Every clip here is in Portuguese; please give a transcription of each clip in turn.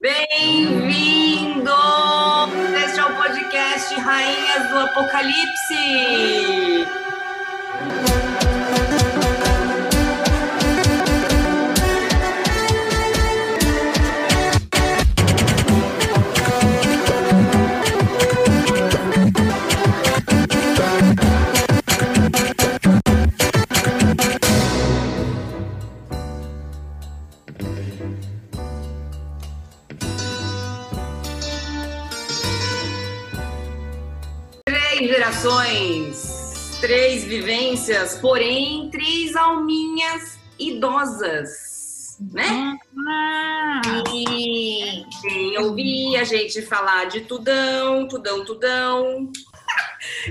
Bem-vindo! Este é o podcast Rainhas do Apocalipse! Gerações, três vivências, porém três alminhas idosas, né? Ah, E quem ouvir a gente falar de tudão, tudão, tudão.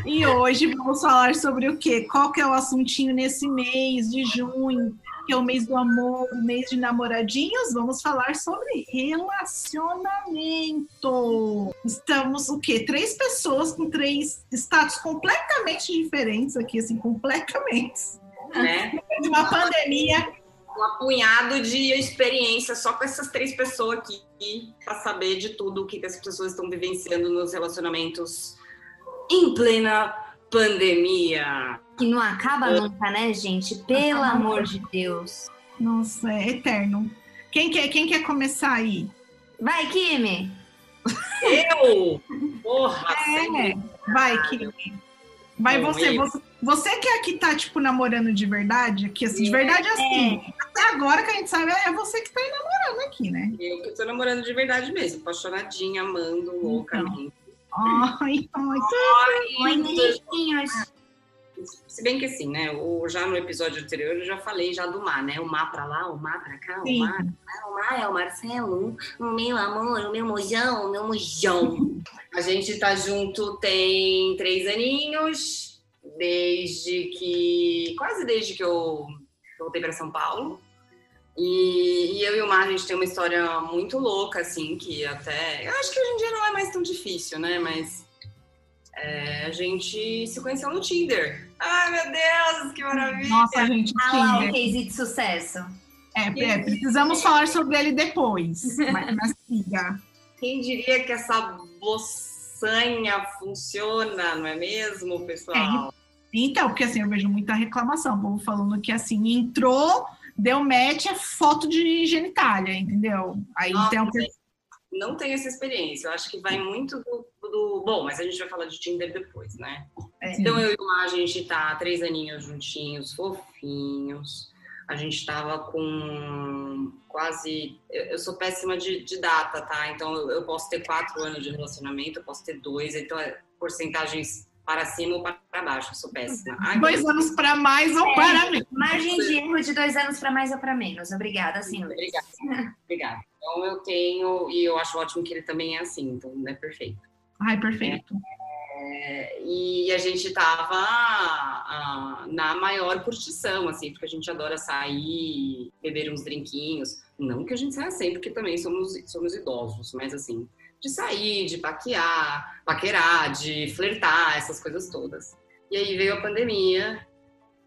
e hoje vamos falar sobre o quê? Qual que é o assuntinho nesse mês de junho, que é o mês do amor, o mês de namoradinhos? Vamos falar sobre relacionamento. Estamos o quê? Três pessoas com três status completamente diferentes aqui, assim, completamente. Né? De uma pandemia. Um apunhado de experiência só com essas três pessoas aqui para saber de tudo o que, que as pessoas estão vivenciando nos relacionamentos em plena pandemia. Que não acaba nunca, né, gente? Pelo amor de Deus. Nossa, é eterno. Quem quer, quem quer começar aí? Vai, Kimi! Eu? Porra! É, vai, Kimi. Vai Bom, você, você. Você que é que tá, tipo, namorando de verdade, aqui, assim, de verdade assim. Até agora que a gente sabe, é você que tá aí namorando aqui, né? Eu que tô namorando de verdade mesmo, apaixonadinha, amando loucamente. Ai, ai, Oi, menininhos! Se bem que assim, né? O, já no episódio anterior eu já falei já do mar, né? O mar pra lá, o mar pra cá, Sim. o mar. O mar é o Marcelo, o meu amor, o meu mojão, o meu mojão. A gente tá junto tem três aninhos, desde que. quase desde que eu voltei para São Paulo. E, e eu e o Mar, a gente tem uma história muito louca, assim, que até. Eu acho que hoje em dia não é mais tão difícil, né? Mas é, a gente se conheceu no Tinder. Ai, meu Deus, que maravilha! Nossa, gente, Ah lá, o Tinder. case de sucesso. É, é, precisamos falar sobre ele depois. Mas, mas siga. Quem diria que essa boçanha funciona, não é mesmo, pessoal? Então, porque assim, eu vejo muita reclamação, o povo falando que assim, entrou, deu match, é foto de genitália, entendeu? Aí Nossa, tem um não tenho essa experiência. Eu acho que vai muito do, do- Bom, mas a gente vai falar de Tinder depois, né? É. Então eu e o Mar, a gente tá três aninhos juntinhos, fofinhos. A gente tava com quase. Eu, eu sou péssima de, de data, tá? Então eu, eu posso ter quatro anos de relacionamento, eu posso ter dois, então é porcentagens para cima ou para baixo. Sou péssima. Ai, dois anos para mais ou É. para menos. Margem de erro de dois anos para mais ou para menos. Obrigada, senhor. Obrigada. Obrigada. Então eu tenho, e eu acho ótimo que ele também é assim, então é perfeito. Ai, perfeito. É, e a gente tava ah, na maior curtição, assim, porque a gente adora sair, beber uns drinquinhos. Não que a gente saia sempre, porque também somos, somos idosos, mas assim, de sair, de paquear, paquerar, de flertar, essas coisas todas. E aí veio a pandemia,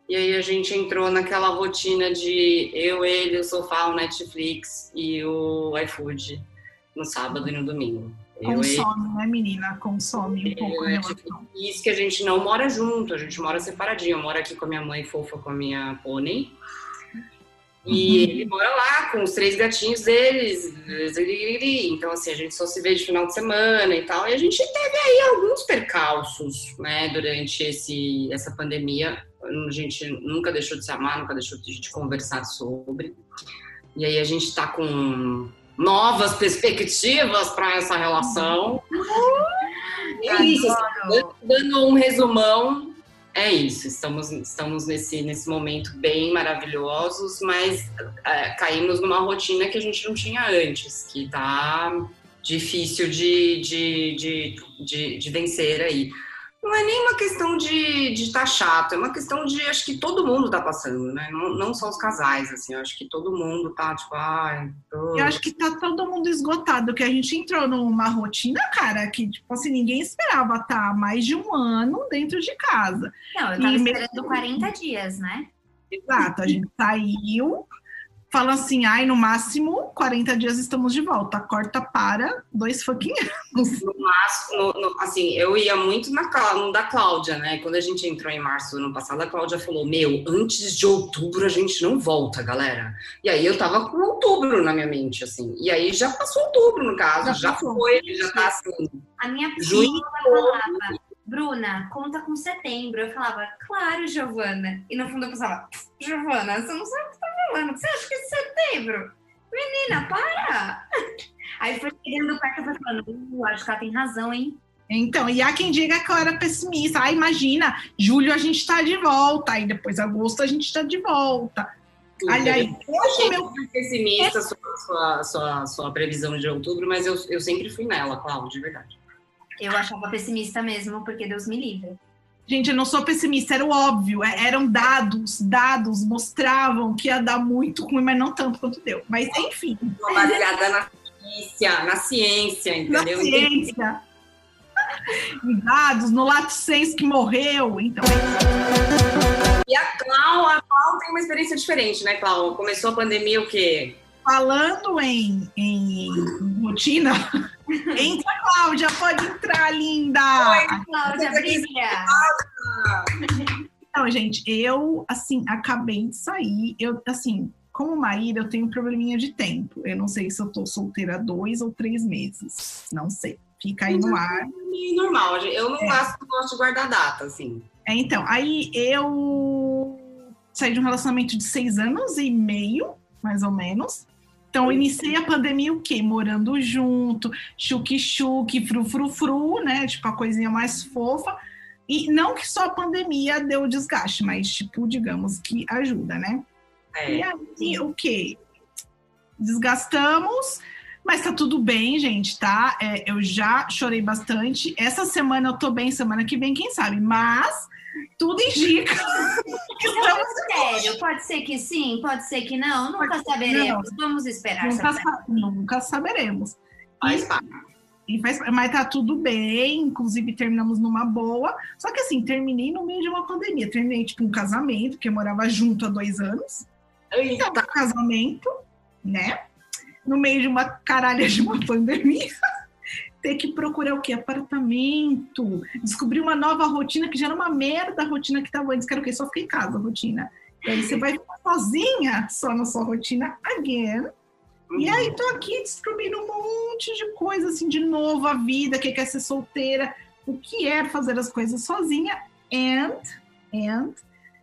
e aí a gente entrou naquela rotina de eu, ele, o sofá, o Netflix e o iFood no sábado e no domingo. Eu, Consome, né, menina? Consome um pouco a É, relação. isso que a gente não mora junto, a gente mora separadinho. Eu moro aqui com a minha mãe fofa, com a minha pônei. E Uhum. ele mora lá com os três gatinhos deles. Então, assim, a gente só se vê de final de semana e tal. E a gente teve aí alguns percalços, né, durante esse, essa pandemia. A gente nunca deixou de se amar, nunca deixou de conversar sobre. E aí a gente tá com novas perspectivas para essa relação. É isso, assim, dando um resumão, é isso. Estamos, estamos nesse, nesse momento bem maravilhosos, mas é, caímos numa rotina que a gente não tinha antes, que tá difícil de, de, de, de, de vencer aí. Não é nem uma questão de estar chato, é uma questão de acho que todo mundo tá passando, né? Não, não só os casais, assim, acho que todo mundo tá, tipo, ai, tô... Eu acho que tá todo mundo esgotado, que a gente entrou numa rotina, cara, que, tipo assim, ninguém esperava estar mais de um ano dentro de casa. Não, eu tava E esperando 40 dias, né? Exato, a gente saiu, falam assim, ai, no máximo 40 dias estamos de volta. Corta para dois fucking anos. No máximo, no, no, assim, eu ia muito na no da Cláudia, né? Quando a gente entrou em março do ano passado, a Cláudia falou: Meu, antes de outubro a gente não volta, galera. E aí eu tava com outubro na minha mente, assim. E aí já passou outubro, no caso, já, já foi, já tá assim. A minha psicóloga falava. Bruna, conta com setembro. Eu falava, claro, Giovana. E no fundo eu pensava, Giovana, você não sabe o que você falando. Você acha que é setembro? Menina, para! Aí foi chegando perto e foi falando, uh, acho que ela tem razão, hein? Então, e há quem diga que eu era pessimista. Ah, imagina, julho a gente tá de volta, aí depois agosto a gente tá de volta. Aliás, eu achei meu... pessimista sobre sua, sua, sua previsão de outubro, mas eu, eu sempre fui nela, Cláudia, de verdade. Eu achava pessimista mesmo, porque Deus me livre. Gente, eu não sou pessimista, era o óbvio. É, eram dados, dados mostravam que ia dar muito ruim, mas não tanto quanto deu. Mas enfim. Baseada na ciência, na ciência, entendeu? Na ciência. Em dados, no lato senso que morreu, então. E a Clau, a Clau tem uma experiência diferente, né, Clau? Começou a pandemia o quê? Falando em, em rotina, entra, Cláudia, pode entrar, linda! Oi, Cláudia, brilha! Então, gente, eu, assim, acabei de sair, eu, assim, como Maíra, eu tenho um probleminha de tempo. Eu não sei se eu tô solteira dois ou três meses. Não sei. Fica aí no ar. É normal, eu não é. gosto, gosto de guardar data, assim. É, então, aí eu saí de um relacionamento de seis anos e meio, mais ou menos. Então, iniciei a pandemia o quê? Morando junto, chuque-chuque, fru-fru-fru, né? Tipo, a coisinha mais fofa. E não que só a pandemia deu desgaste, mas, tipo, digamos que ajuda, né? É. E aí, o quê? Desgastamos, mas tá tudo bem, gente, tá? É, eu já chorei bastante. Essa semana eu tô bem, semana que vem, quem sabe? Mas tudo indica. Estamos sério, pode ser que sim, pode ser que não, nunca saberemos. Não. Vamos esperar. Nunca, sa nunca saberemos. Faz e faz, mas tá tudo bem, inclusive terminamos numa boa. Só que assim, terminei no meio de uma pandemia. Terminei, tipo, um casamento, que eu morava junto há dois anos. Eita. Então, casamento, né? No meio de uma caralha de uma pandemia ter que procurar o quê? Apartamento, descobrir uma nova rotina que já era uma merda a rotina que estava antes, que era o quê? Só ficar em casa, a rotina. E aí você vai ficar sozinha só na sua rotina again. E aí tô aqui descobrindo um monte de coisa assim de novo, a vida, que quer ser solteira, o que é fazer as coisas sozinha and and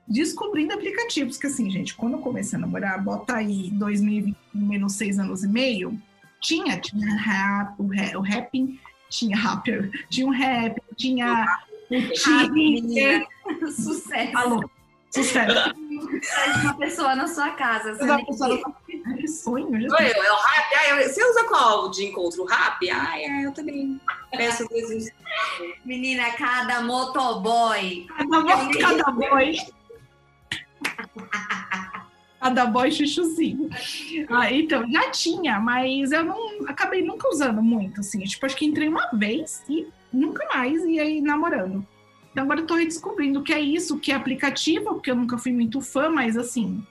descobrindo aplicativos que assim, gente, quando eu comecei a namorar, bota aí 2020 menos seis anos e meio, tinha, tinha rap, o, rap, o rapping, tinha rapper, tinha um rap, tinha o Tinder. Sucesso. Alô, sucesso. uma pessoa na sua casa. Uma pessoa na sua casa. Que sonho. Oi, é o rap. Ah, você usa qual de encontro? Rap? Ah, é, eu também. Peço vezes. Menina, cada motoboy. Cada, cada boy. Cada boy chuchuzinho. Ah, então, já tinha, mas eu não acabei nunca usando muito, assim. Tipo, acho que entrei uma vez e nunca mais, e aí namorando. Então agora eu tô redescobrindo o que é isso, o que é aplicativo, porque eu nunca fui muito fã, mas assim.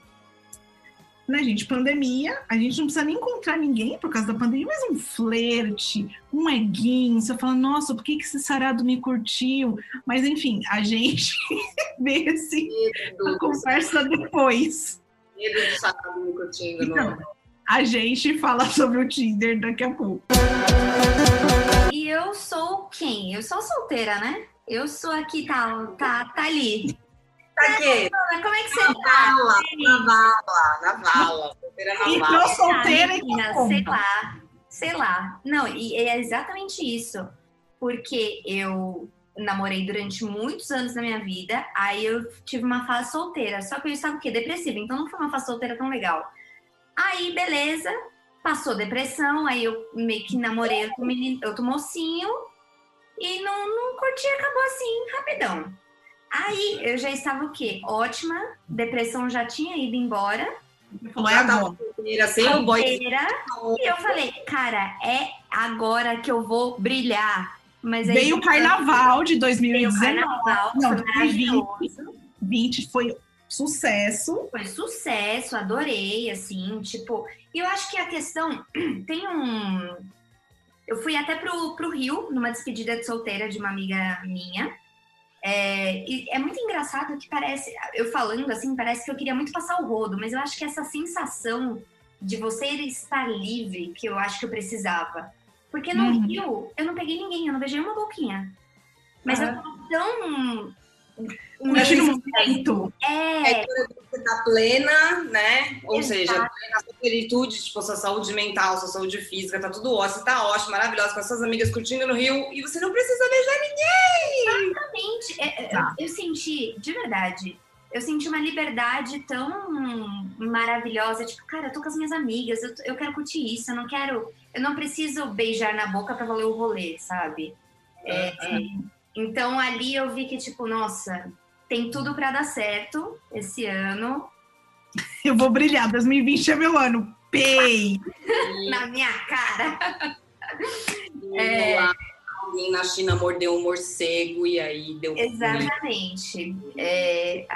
Né, gente? Pandemia, a gente não precisa nem encontrar ninguém por causa da pandemia, mas um flerte, um eguinho, você fala, nossa, por que, que esse sarado me curtiu? Mas enfim, a gente vê assim, a conversa depois. Medo de sarado me curtindo. Então, a gente fala sobre o Tinder daqui a pouco. E eu sou quem? Eu sou solteira, né? Eu sou aqui, tá, tá, tá ali. Tá aqui. Como é que você na tá? Vala, na vala, na vala. Solteira e vala. solteira menina, sei lá, sei lá. Não, e é exatamente isso. Porque eu namorei durante muitos anos na minha vida, aí eu tive uma fase solteira. Só que eu estava o quê? Depressiva. Então não foi uma fase solteira tão legal. Aí, beleza, passou depressão, aí eu meio que namorei com menino, outro mocinho e não, não curti, acabou assim, rapidão. Aí eu já estava o quê? Ótima, depressão já tinha ido embora. Falou, é agora. Sem o boy. E eu falei, cara, é agora que eu vou brilhar. Mas aí, Veio o carnaval de 2019. Veio o carnaval, não, 2020, 20 foi sucesso. Foi sucesso, adorei, assim, tipo. E eu acho que a questão tem um. Eu fui até pro, pro Rio, numa despedida de solteira de uma amiga minha. É, é muito engraçado que parece, eu falando assim, parece que eu queria muito passar o rodo, mas eu acho que essa sensação de você estar livre que eu acho que eu precisava. Porque no uhum. Rio, eu não peguei ninguém, eu não beijei uma boquinha. Mas uhum. eu tava tão um momento. É. é você tá plena, né? Ou Exato. seja, na sua plenitude, tipo, sua saúde mental, sua saúde física, tá tudo ótimo, tá ótimo, maravilhosa, com as suas amigas curtindo no Rio, e você não precisa beijar. É, é, tá. Eu, eu senti, de verdade, eu senti uma liberdade tão maravilhosa. Tipo, cara, eu tô com as minhas amigas, eu, eu quero curtir isso, eu não quero. Eu não preciso beijar na boca para valer o rolê, sabe? É, é, então ali eu vi que, tipo, nossa, tem tudo para dar certo esse ano. Eu vou brilhar, 2020 é meu ano. Pei! Na minha cara. é... Alguém na China mordeu um morcego e aí deu. Exatamente. É,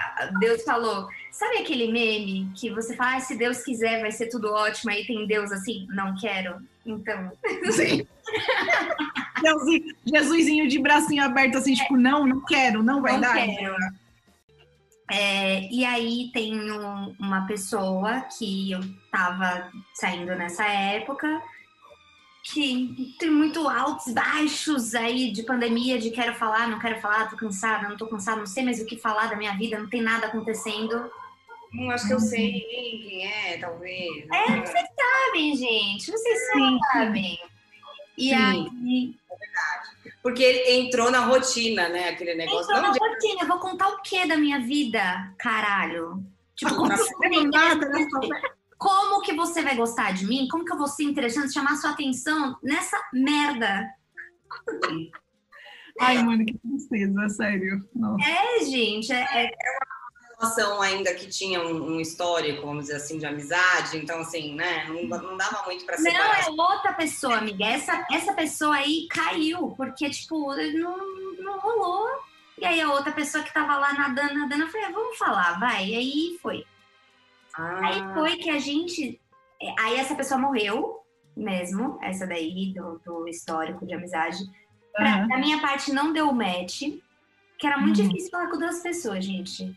Deus falou. Sabe aquele meme que você fala, ah, se Deus quiser vai ser tudo ótimo, aí tem Deus assim? Não quero. Então. Sim. Deusinho, Jesusinho de bracinho aberto, assim, tipo, não, não quero, não vai não dar. Quero. É, e aí tem um, uma pessoa que eu tava saindo nessa época, que tem muito altos, baixos aí de pandemia, de quero falar, não quero falar, tô cansada, não tô cansada, não sei mais o que falar da minha vida, não tem nada acontecendo. Hum, acho que eu sei quem é, talvez. É, vocês sabem, gente, vocês Sim. sabem. E Sim. aí. É verdade. Porque ele entrou na rotina, né? Aquele negócio. Entrou na rotina. Eu vou contar o que da minha vida, caralho? Tipo, não nada, né? Como que você vai gostar de mim? Como que eu vou ser interessante, chamar sua atenção nessa merda? Ai, mano, que tristeza, sério. Nossa. É, gente, é, é, é uma relação ainda que tinha um, um, histórico, vamos dizer assim, de amizade, então assim, né, não, não dava muito pra separar. Não, é outra pessoa, amiga. Essa, essa pessoa aí caiu, porque, tipo, não, não rolou. E aí a outra pessoa que tava lá nadando, nadando, eu falei, ah, vamos falar, vai. E aí foi. Ah. Aí foi que a gente. É, aí essa pessoa morreu mesmo, essa daí, do, do histórico de amizade. Pra, uhum. Da minha parte, não deu match, que era muito uhum. difícil falar com duas pessoas, gente.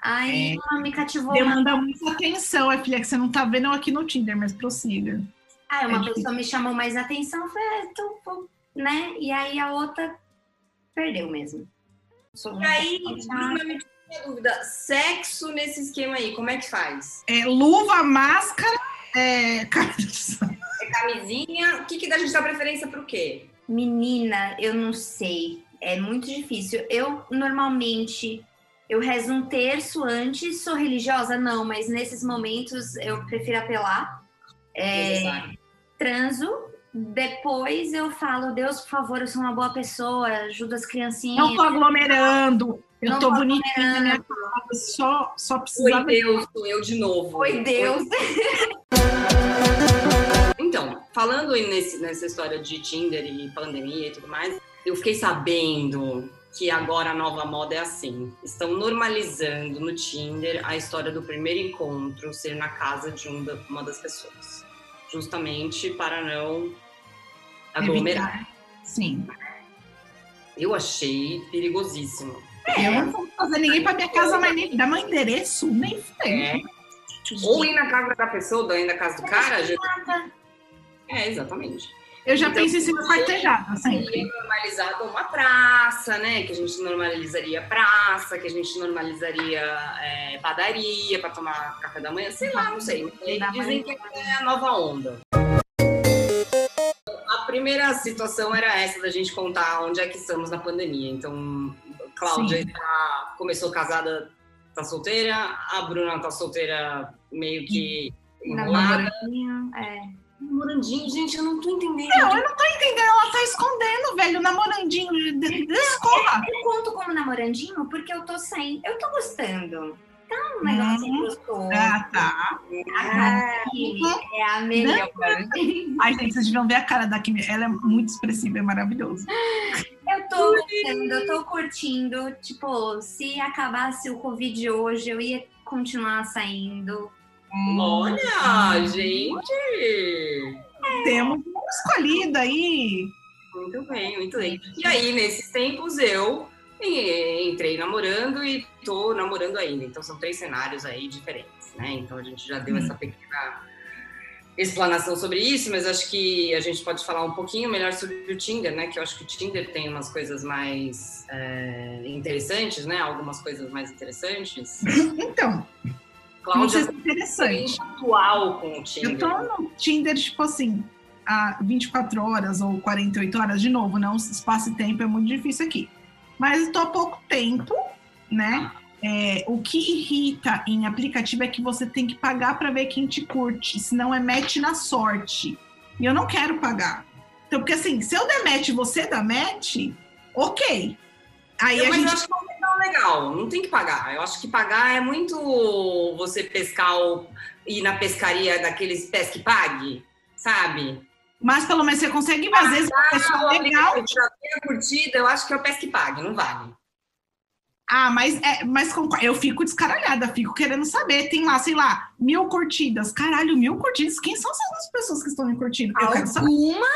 Aí é, me cativou. Demanda mais. muita atenção, é filha, que você não tá vendo aqui no Tinder, mas prossiga. Aí uma é pessoa me chamou mais atenção, falei, ah, então, né? E aí a outra perdeu mesmo. E aí, minha dúvida, sexo nesse esquema aí, como é que faz? É luva, máscara, é, é camisinha. O que, que dá a gente dá preferência para o quê? Menina, eu não sei. É muito difícil. Eu normalmente eu rezo um terço antes, sou religiosa? Não, mas nesses momentos eu prefiro apelar. É, transo, depois eu falo, Deus, por favor, eu sou uma boa pessoa, ajuda as criancinhas. Não tô aglomerando, eu não tô, bonitinha na minha casa, só, só precisava... Foi Deus, sou eu de novo. Foi Deus. então, falando nesse, nessa história de Tinder e pandemia e tudo mais, eu fiquei sabendo que agora a nova moda é assim. Estão normalizando no Tinder a história do primeiro encontro ser na casa de uma das pessoas. Justamente para não aglomerar. Sim. Eu achei perigosíssimo. É, eu não vou fazer ninguém para minha casa, mas nem dar meu endereço, nem foi. É. Ou ir na casa da pessoa, ou ir na casa do cara. Já... É, exatamente. Eu já então, pensei em ser quartejada, sempre. Normalizado uma praça, né? Que a gente normalizaria praça, que a gente normalizaria é, padaria para tomar café da manhã, sei lá, não sei. Dizem que é a nova onda. A primeira situação era essa da gente contar onde é que estamos na pandemia. Então, Cláudia tá, começou casada, tá solteira, a Bruna tá solteira meio que enrolada. É. Namorandinho, gente, eu não tô entendendo. Não, eu não tô entendendo. Ela tá escondendo, velho, namorandinho de, de escola. Eu, eu conto como namorandinho porque eu tô sem. Eu tô gostando. Tá um negócio hum. gostoso. Ah, tá. Ah, é a melhor. Ai, gente, vocês deviam ver a cara da Kim. Ela é muito expressiva, é maravilhoso. Eu tô gostando, eu tô curtindo. Tipo, se acabasse o Covid hoje, eu ia continuar saindo. Olha, gente! É. Temos uma escolhida aí. Muito bem, muito bem. E aí, nesses tempos, eu entrei namorando e tô namorando ainda. Então, são três cenários aí diferentes, né? Então, a gente já deu hum. essa pequena explanação sobre isso, mas acho que a gente pode falar um pouquinho melhor sobre o Tinder, né? Que eu acho que o Tinder tem umas coisas mais é, interessantes, né? Algumas coisas mais interessantes. Então, Cláudia, é interessante. atual com o Tinder. Eu tô no Tinder, tipo assim, há 24 horas ou 48 horas, de novo, não espaço e tempo é muito difícil aqui. Mas estou há pouco tempo, né? É, o que irrita em aplicativo é que você tem que pagar para ver quem te curte, senão é match na sorte. E eu não quero pagar. Então, porque assim, se eu der match e você dá match, ok. Aí eu, a gente. Eu acho que não é legal, não tem que pagar. Eu acho que pagar é muito você pescar ou ir na pescaria daqueles pesque pague, sabe? Mas pelo menos você consegue ver, às vezes, uma pessoa legal. A curtida, eu acho que é o pesque pague, não vale. Ah, mas, é, mas eu fico descaralhada, fico querendo saber. Tem lá, sei lá, mil curtidas. Caralho, mil curtidas. Quem são essas pessoas que estão me curtindo? Eu quero saber. Uma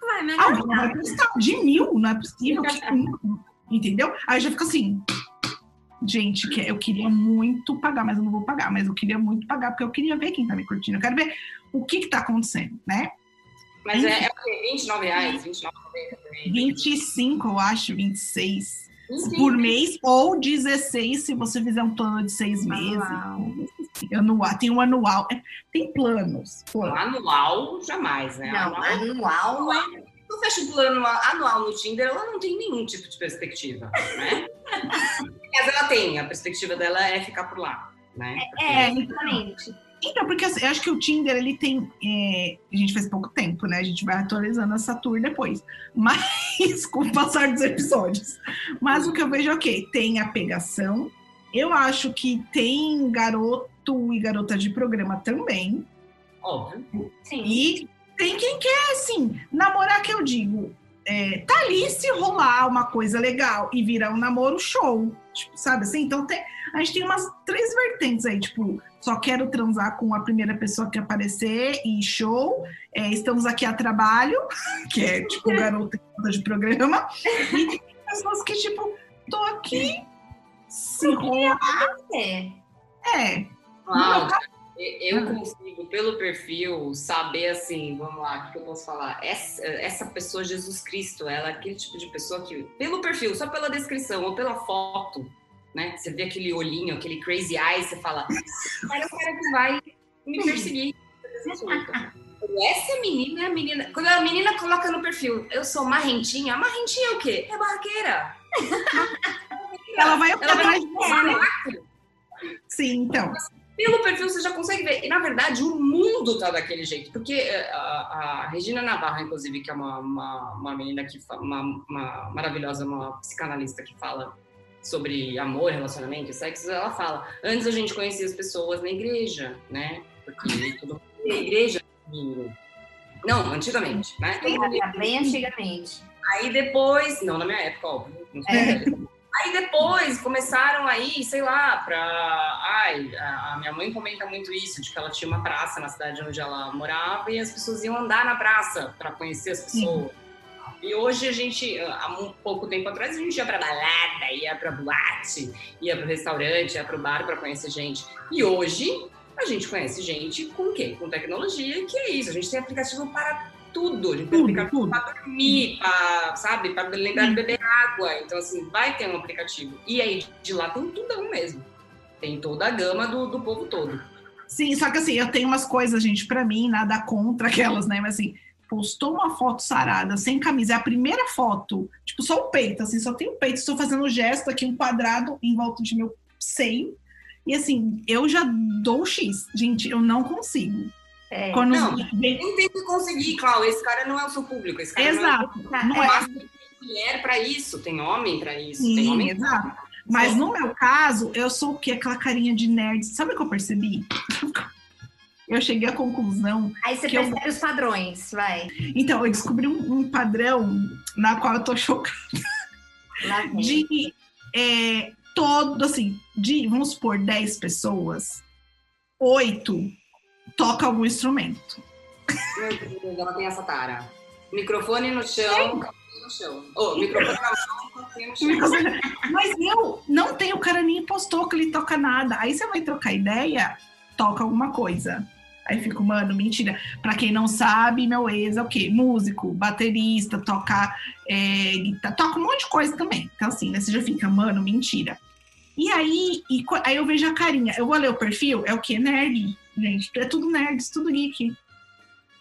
vai me Alguma vai De mil, não é possível. que, entendeu? Aí já fico assim. Gente, eu queria muito pagar, mas eu não vou pagar. Mas eu queria muito pagar, porque eu queria ver quem tá me curtindo. Eu quero ver o que que tá acontecendo, né? Mas é, é o quê? 29 reais? 29 25, eu acho, 26 por mês, ou 16 se você fizer um plano de seis meses. Anual. Tem um anual. É, tem planos. planos. Anual, jamais, né? Não, anual, anual é. Tu fecha um plano anual no Tinder, ela não tem nenhum tipo de perspectiva, né? Mas ela tem, a perspectiva dela é ficar por lá, né? É, é exatamente. Então, porque assim, eu acho que o Tinder, ele tem. É, a gente faz pouco tempo, né? A gente vai atualizando essa tour depois. Mas, com o passar dos episódios. Mas o que eu vejo é o quê? Tem a pegação. Eu acho que tem garoto e garota de programa também. Óbvio. Sim. E tem quem quer, assim, namorar, que eu digo. É, tá ali se rolar uma coisa legal e virar um namoro show. Tipo, sabe assim? Então tem, a gente tem umas três vertentes aí, tipo, só quero transar com a primeira pessoa que aparecer e show. É, estamos aqui a trabalho, que é tipo garota de programa. E tem pessoas que, tipo, tô aqui se rolar. É. Uau, eu consigo, pelo perfil, saber assim, vamos lá, o que eu posso falar? Essa, essa pessoa, Jesus Cristo, ela é aquele tipo de pessoa que, pelo perfil, só pela descrição ou pela foto, né? Você vê aquele olhinho, aquele crazy eye, você fala, cara é o cara que vai me perseguir. Essa menina é a menina. Quando a menina coloca no perfil, eu sou marrentinha, marrentinha é o quê? É barraqueira. Ela vai atrás de. Sim, então. Pelo perfil você já consegue ver. E, na verdade, o mundo tá daquele jeito. Porque eh, a, a Regina Navarro, inclusive, que é uma, uma, uma menina que uma, uma maravilhosa, uma psicanalista que fala sobre amor, relacionamento e sexo, ela fala: antes a gente conhecia as pessoas na igreja, né? Porque tudo na igreja. Não, antigamente, né? Bem antigamente. Aí depois, não na minha época, óbvio. É. Aí depois começaram aí, sei lá, pra. Ai, a minha mãe comenta muito isso, de que ela tinha uma praça na cidade onde ela morava e as pessoas iam andar na praça para conhecer as pessoas. Sim. E hoje a gente, há um pouco tempo atrás, a gente ia pra balada, ia pra boate, ia pro restaurante, ia pro bar para conhecer gente. E hoje a gente conhece gente com o quê? Com tecnologia, que é isso. A gente tem aplicativo para tudo. A gente tem tudo, aplicativo para dormir, para, sabe, para lembrar de beber água. Então, assim, vai ter um aplicativo. E aí, de lá tem tudo mesmo. Tem toda a gama do, do povo todo. Sim, só que assim, eu tenho umas coisas, gente, para mim, nada contra aquelas, né? Mas assim, postou uma foto sarada, sem camisa, é a primeira foto, tipo, só o peito, assim, só tem o peito, estou fazendo um gesto aqui, um quadrado em volta de meu seio, e assim, eu já dou X. Gente, eu não consigo. É, Quando não, vem... nem tem que conseguir, Cláudio, esse cara não é o seu público, esse cara Exato. não é, não é. tem mulher para isso, tem homem para isso, Sim, tem homem exato. Mas no meu caso, eu sou o quê? Aquela carinha de nerd. Sabe o que eu percebi? Eu cheguei à conclusão. Aí você percebe eu... os padrões, vai. Então, eu descobri um, um, padrão na qual eu tô chocada. de é, todo, assim, de, vamos supor, 10 pessoas, oito toca algum instrumento. Meu Deus, ela tem essa tara. Microfone no chão, no chão. Oh, microfone na mão. Mas eu não tenho, o cara nem postou que ele toca nada. Aí você vai trocar ideia, toca alguma coisa. Aí fico, mano, mentira. Pra quem não sabe, meu ex é o quê? Músico, baterista, toca, é, guitarra, toca um monte de coisa também. Então, assim, né? Você já fica, mano, mentira. E aí, e, aí eu vejo a carinha. Eu vou ler o perfil, é o quê? Nerd, gente. É tudo nerd, tudo geek.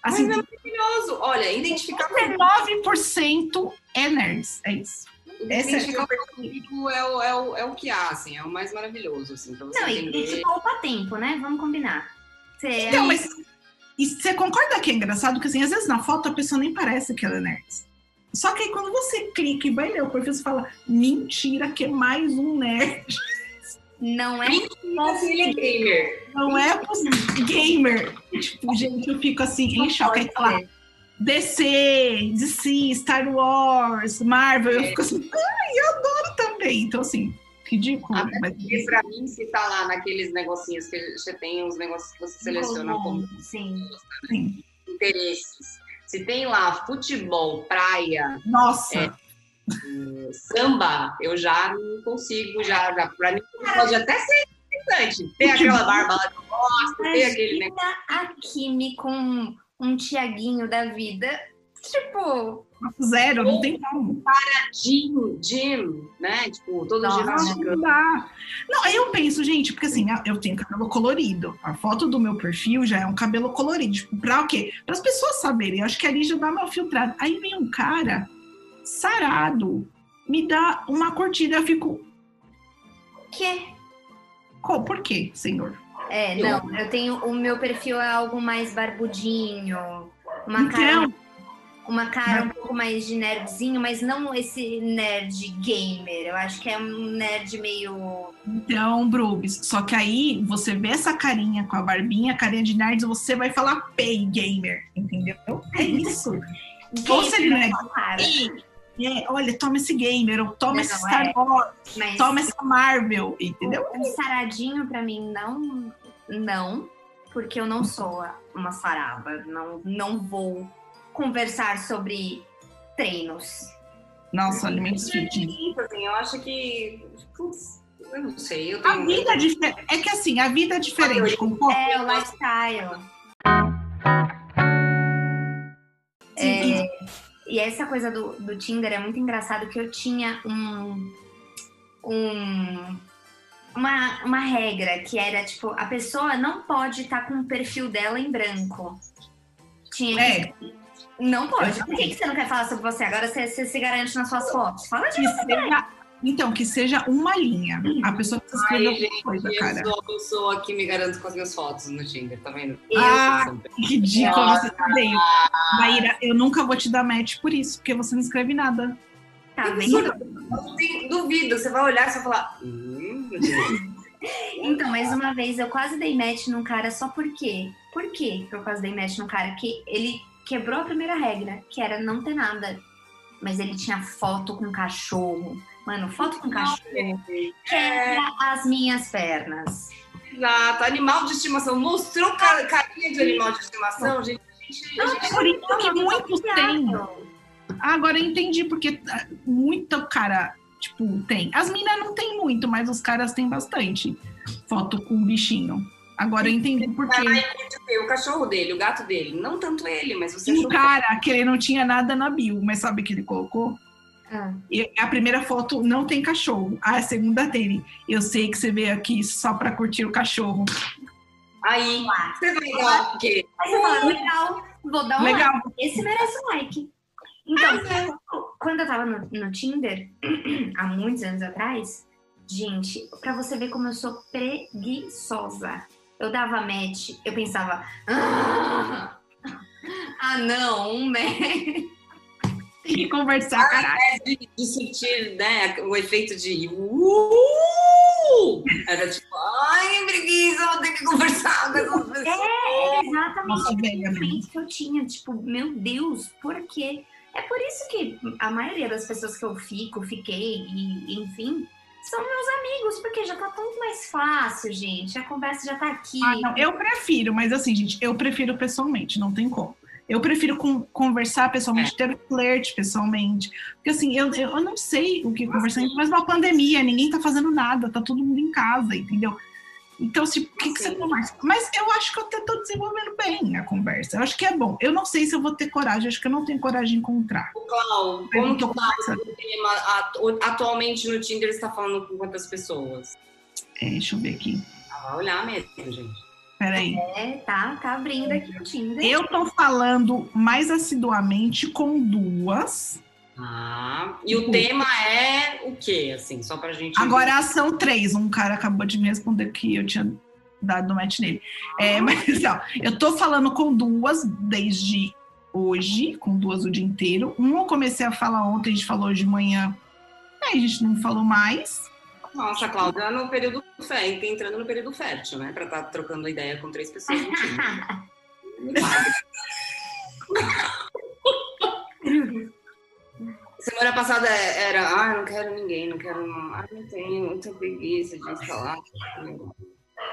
Assim, Mas é maravilhoso. Olha, identificar... 9% é nerds, é isso. Identificar é, é, o, é, o, é o que há, assim, é o mais maravilhoso, assim, pra você Não, entender. e isso poupa tempo, né? Vamos combinar. Você então, mas e você concorda que é engraçado? Que assim, às vezes na foto a pessoa nem parece que ela é nerd. Só que aí quando você clica e vai ler o perfil, você fala, mentira, que é mais um nerd. Não é possível. gamer. Não é possível. Gamer. Tipo, gente, eu fico assim, em choque. Aí lá, DC, DC, Star Wars, Marvel. Eu é. fico assim, ai, eu adoro também. Então, assim, ridículo. Até mas... porque pra mim, se tá lá naqueles negocinhos que você tem, uns negócios que você seleciona como sim. sim. interesses. Se tem lá futebol, praia, nossa, é, samba, eu já não consigo, já, já pra mim pode até ser interessante. Tem aquela barba lá que eu gosto, tem aquele negócio. aqui me com um Tiaguinho da vida, tipo, Zero, não tem como. Paradinho, gym, né? Tipo, todo Nossa, Não dá. Não, aí eu penso, gente, porque assim, eu tenho cabelo colorido. A foto do meu perfil já é um cabelo colorido. Tipo, pra o quê? Para as pessoas saberem. Eu acho que ali já dá uma filtrada. Aí vem um cara sarado, me dá uma curtida. Eu fico. Quê? Qual, por quê, senhor? É, não, eu tenho. O meu perfil é algo mais barbudinho. Uma então, cara uma cara um pouco mais de nerdzinho, mas não esse nerd gamer. Eu acho que é um nerd meio. Então, Brubis, só que aí você vê essa carinha com a barbinha, carinha de nerd, você vai falar pay gamer, entendeu? É isso. Ou se ele é, é, olha, toma esse gamer, ou toma não, esse Star é. Wars, mas toma essa Marvel, entendeu? Um saradinho pra mim não, não, porque eu não sou uma saraba, não, não vou conversar sobre treinos? Nossa, alimentos fitness. Assim, eu acho que. Putz, eu não sei. Eu tenho... A vida é diferente. É que assim, a vida é diferente. Com é, o lifestyle. É, e essa coisa do, do Tinder é muito engraçado que eu tinha um, um uma, uma regra que era tipo a pessoa não pode estar tá com o perfil dela em branco. Tinha é. Não pode. Por que, que você não quer falar sobre você? Agora você, você se garante nas suas fotos. Fala de você. Seja, então, que seja uma linha. A pessoa precisa escrever Ai, gente, coisa, cara. Eu sou a pessoa que me garanto com as minhas fotos no Tinder, tá vendo? ah, que ridículo você tá bem. Maíra, eu nunca vou te dar match por isso, porque você não escreve nada. Tá vendo? Duvido, você vai olhar e vai falar... Hum, então, mais uma vez, eu quase dei match num cara só por quê? Por quê que eu quase dei match num cara? Que ele quebrou a primeira regra, que era não ter nada. Mas ele tinha foto com cachorro. Mano, foto com cachorro quebra as minhas pernas. Exato, animal de estimação. Mostrou carinha de animal de estimação, gente. Não, por isso que muitos têm. Agora eu entendi, porque ah, muito cara, tipo, tem. As minas não tem muito, mas os caras têm bastante foto com bichinho. Agora eu entendi por quê. O cachorro dele, o gato dele. Não tanto ele, mas você. Um cara que ele não tinha nada na bio, mas sabe o que ele colocou? Ah. E a primeira foto não tem cachorro. A segunda tem. Eu sei que você veio aqui só pra curtir o cachorro. Aí, você vai dar o quê? Legal, vou dar um legal. like. Esse merece um like. Então, ah, quando eu tava no, no Tinder, há muitos anos atrás, gente, pra você ver como eu sou preguiçosa eu dava match, eu pensava, ah, ah não, um match. Tem que conversar, caralho. De, de sentir, né, o efeito de uh! Era tipo, ai, preguiça, vou ter que conversar com essas pessoas. É, exatamente. Nossa, velha, que eu tinha, tipo, meu Deus, por quê? É por isso que a maioria das pessoas que eu fico, fiquei, e enfim, são meus amigos, porque já tá tão mais fácil, gente. A conversa já tá aqui. Ah, não, eu prefiro, mas assim, gente, eu prefiro pessoalmente, não tem como. Eu prefiro com, conversar pessoalmente, é. ter flerte pessoalmente. Porque assim, eu, eu não sei o que conversar, mas uma pandemia, ninguém tá fazendo nada, tá todo mundo em casa, entendeu? Então, se, o que, que você conversa? Mas eu acho que eu até estou desenvolvendo bem a conversa. Eu acho que é bom. Eu não sei se eu vou ter coragem, acho que eu não tenho coragem de encontrar. Clau, como que tá o tema? Atualmente no Tinder você está falando com quantas pessoas? É, deixa eu ver aqui. Ah, vai olhar mesmo, gente. Peraí. É, tá, tá abrindo aqui o Tinder. Eu tô falando mais assiduamente com duas. Ah, e o tema é o quê, assim, só pra gente... Agora são três, um cara acabou de me responder que eu tinha dado match nele. É, ah. mas, ó, eu tô falando com duas desde hoje, com duas o dia inteiro. Um eu comecei a falar ontem, a gente falou de manhã, aí a gente não falou mais. Nossa, Cláudia, no período fértil, entrando no período fértil, né? Pra estar tá trocando ideia com três pessoas no time. Semana passada era, ah, não quero ninguém, não quero. Ah, não tenho muita preguiça de instalar.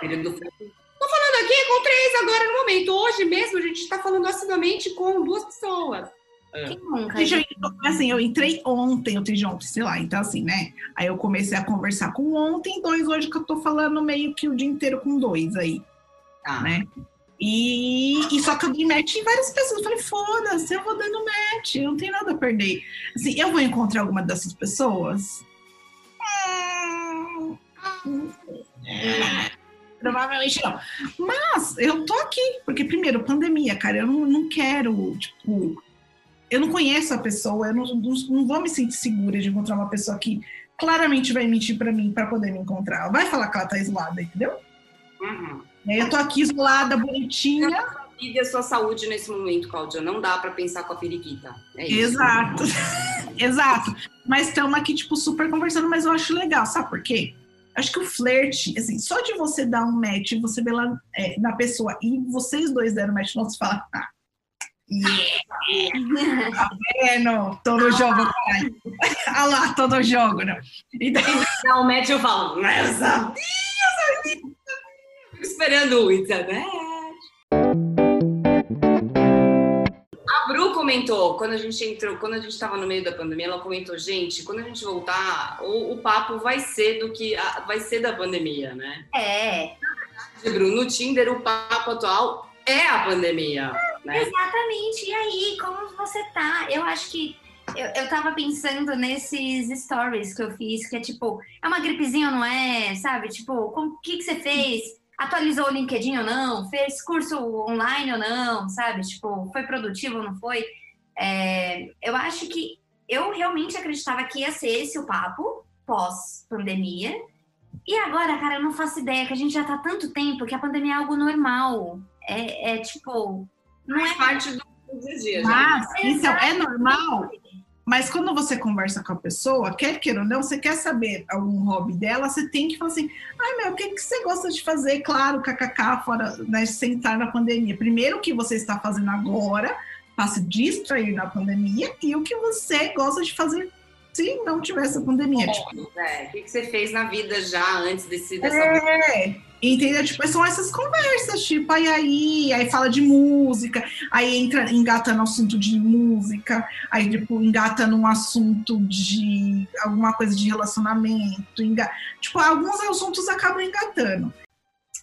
Período Tô falando aqui com três agora no momento. Hoje mesmo a gente está falando assiduamente com duas pessoas. É. assim, eu entrei ontem, eu tenho ontem, sei lá, então assim, né? Aí eu comecei a conversar com ontem, dois hoje que eu tô falando meio que o dia inteiro com dois aí. Ah. Né? E, e, só que eu dei match em várias pessoas. Eu falei, foda-se, eu vou dando match, eu não tenho nada a perder. Assim, eu vou encontrar alguma dessas pessoas? provavelmente não. Mas eu tô aqui, porque primeiro, pandemia, cara, eu não, não quero, tipo, eu não conheço a pessoa, eu não, não, não vou me sentir segura de encontrar uma pessoa que claramente vai mentir para mim para poder me encontrar. Vai falar que ela tá isolada, entendeu? Uhum. Eu tô aqui isolada, bonitinha. E a sua saúde nesse momento, Cláudia. Não dá para pensar com a periquita. É Exato. Exato. Mas estamos aqui, tipo, super conversando, mas eu acho legal. Sabe por quê? Acho que o flerte, assim, só de você dar um match, você vê lá é, na pessoa e vocês dois deram match, não se fala, ah, Yeah. Tá vendo? Tô no jogo, caralho. Olha lá, tô no jogo, não. E daí dá um match eu falo, meu Deus, eu sabia esperando o internet. A Bru comentou, quando a gente entrou, quando a gente estava no meio da pandemia, ela comentou, gente, quando a gente voltar, o, o papo vai ser do que a, vai ser da pandemia, né? É. Bru, no Tinder, o papo atual é a pandemia. Né? Exatamente. E aí, como você tá? Eu acho que eu, eu tava pensando nesses stories que eu fiz, que é tipo, é uma gripezinha ou não é? Sabe? Tipo, o que, que você fez? Atualizou o LinkedIn ou não, fez curso online ou não, sabe? Tipo, foi produtivo ou não foi? É, eu acho que eu realmente acreditava que ia ser esse o papo pós-pandemia. E agora, cara, eu não faço ideia que a gente já tá há tanto tempo que a pandemia é algo normal. É, é tipo. Não é parte do dia. Mas, então, é normal mas quando você conversa com a pessoa, quer queira ou não, você quer saber algum hobby dela, você tem que falar assim: ai meu, o que, que você gosta de fazer? Claro, kkk, fora, né, sentar na pandemia. Primeiro, o que você está fazendo agora para se distrair na pandemia e o que você gosta de fazer se não tivesse a pandemia. É, tipo. é, o que, que você fez na vida já antes desse, dessa é, Entendeu? Tipo, são essas conversas, tipo, aí, aí, aí fala de música, aí entra, engata no assunto de música, aí, tipo, engata num assunto de alguma coisa de relacionamento, enga... tipo, alguns assuntos acabam engatando.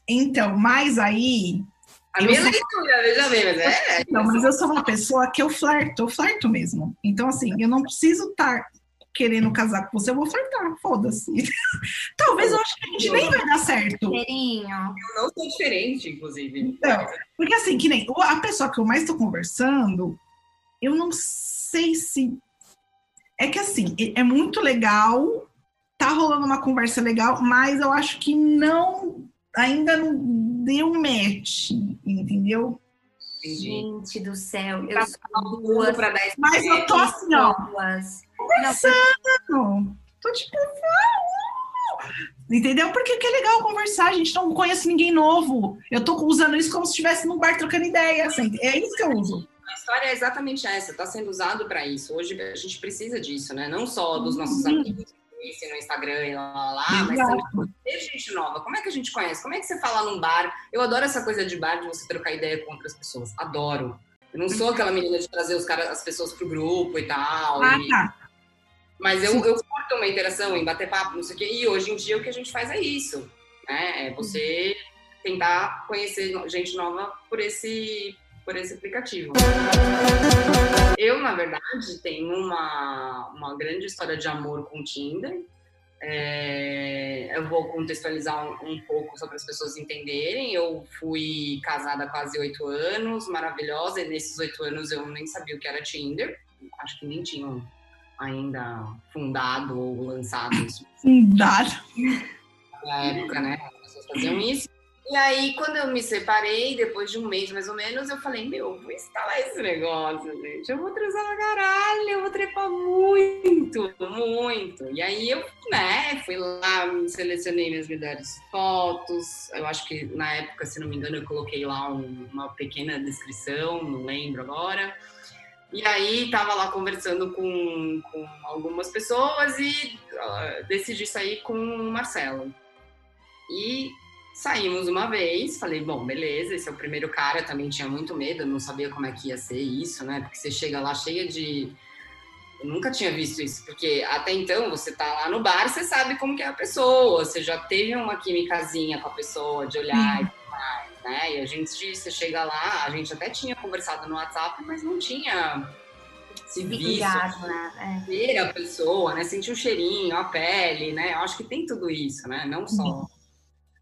Então, mas aí. A minha sou... leitura, veja bem, mas é. Não, mas eu sou uma pessoa que eu flerto, eu flerto mesmo. Então, assim, eu não preciso estar querendo casar com você, eu vou flertar, foda-se. Talvez eu acho que a gente nem vai dar certo. Eu não sou diferente, inclusive. Então, porque assim, que nem a pessoa que eu mais estou conversando, eu não sei se. É que assim, é muito legal, tá rolando uma conversa legal, mas eu acho que não. Ainda não deu match, entendeu? Gente do céu, eu tá sou duas, mas eu tô assim, ó. Duas conversando. Tô tipo, Entendeu? Porque que é legal conversar, a gente não conhece ninguém novo. Eu tô usando isso como se estivesse num bar trocando ideia. Assim. É isso que eu uso. a história é exatamente essa, está sendo usado para isso. Hoje a gente precisa disso, né? Não só dos nossos uhum. amigos no Instagram e lá, lá, lá mas também ter gente nova. Como é que a gente conhece? Como é que você fala num bar? Eu adoro essa coisa de bar, de você trocar ideia com outras pessoas. Adoro. Eu não sou aquela menina de trazer os caras, as pessoas pro grupo e tal. Ah, e... tá. Mas eu, eu curto uma interação, em bater papo, não sei o quê. E hoje em dia o que a gente faz é isso. Né? É você tentar conhecer gente nova por esse, por esse aplicativo. Eu, na verdade, tenho uma, uma grande história de amor com o Tinder. É, eu vou contextualizar um, um, pouco só para as pessoas entenderem. Eu fui casada há quase oito anos, maravilhosa, e nesses oito anos eu nem sabia o que era Tinder. Acho que nem tinham ainda fundado ou lançado. Fundado. Na época, né? As pessoas faziam isso. E aí, quando eu me separei, depois de um mês mais ou menos, eu falei, meu, vou instalar esse negócio, gente. Eu vou transar na caralho, eu vou trepar muito, muito. E aí eu, né, fui lá, selecionei minhas melhores fotos. Eu acho que na época, se não me engano, eu coloquei lá um, uma pequena descrição, não lembro agora. E aí tava lá conversando com, com algumas pessoas e uh, decidi sair com o Marcelo. E Saímos uma vez, falei, bom, beleza, esse é o primeiro cara, também tinha muito medo, não sabia como é que ia ser isso, né? Porque você chega lá cheia de. Eu nunca tinha visto isso, porque até então você tá lá no bar, você sabe como que é a pessoa, você já teve uma químicazinha com a pessoa, de olhar e tudo mais, né? E a gente, você chega lá, a gente até tinha conversado no WhatsApp, mas não tinha se visto, né? É. ver a pessoa, né? Sentir o cheirinho, a pele, né? Eu acho que tem tudo isso, né? Não só uhum.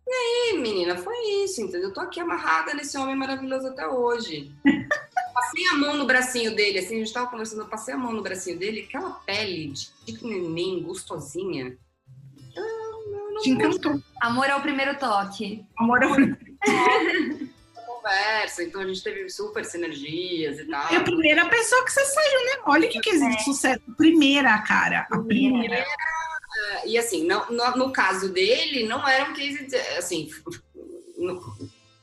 E aí, menina, foi isso, entendeu? Eu tô aqui amarrada nesse homem maravilhoso até hoje. passei a mão no bracinho dele, assim, a gente tava conversando, eu passei a mão no bracinho dele, aquela pele de neném gostosinha. Te encantou. Amor é o primeiro toque. Amor é o primeiro conversa, então a gente teve super sinergias e tal. É a primeira pessoa que você saiu, né? Olha o que, que existe é. sucesso. Primeira, cara. A primeira. primeira e assim, no, no, no, caso dele, não era um case de, assim,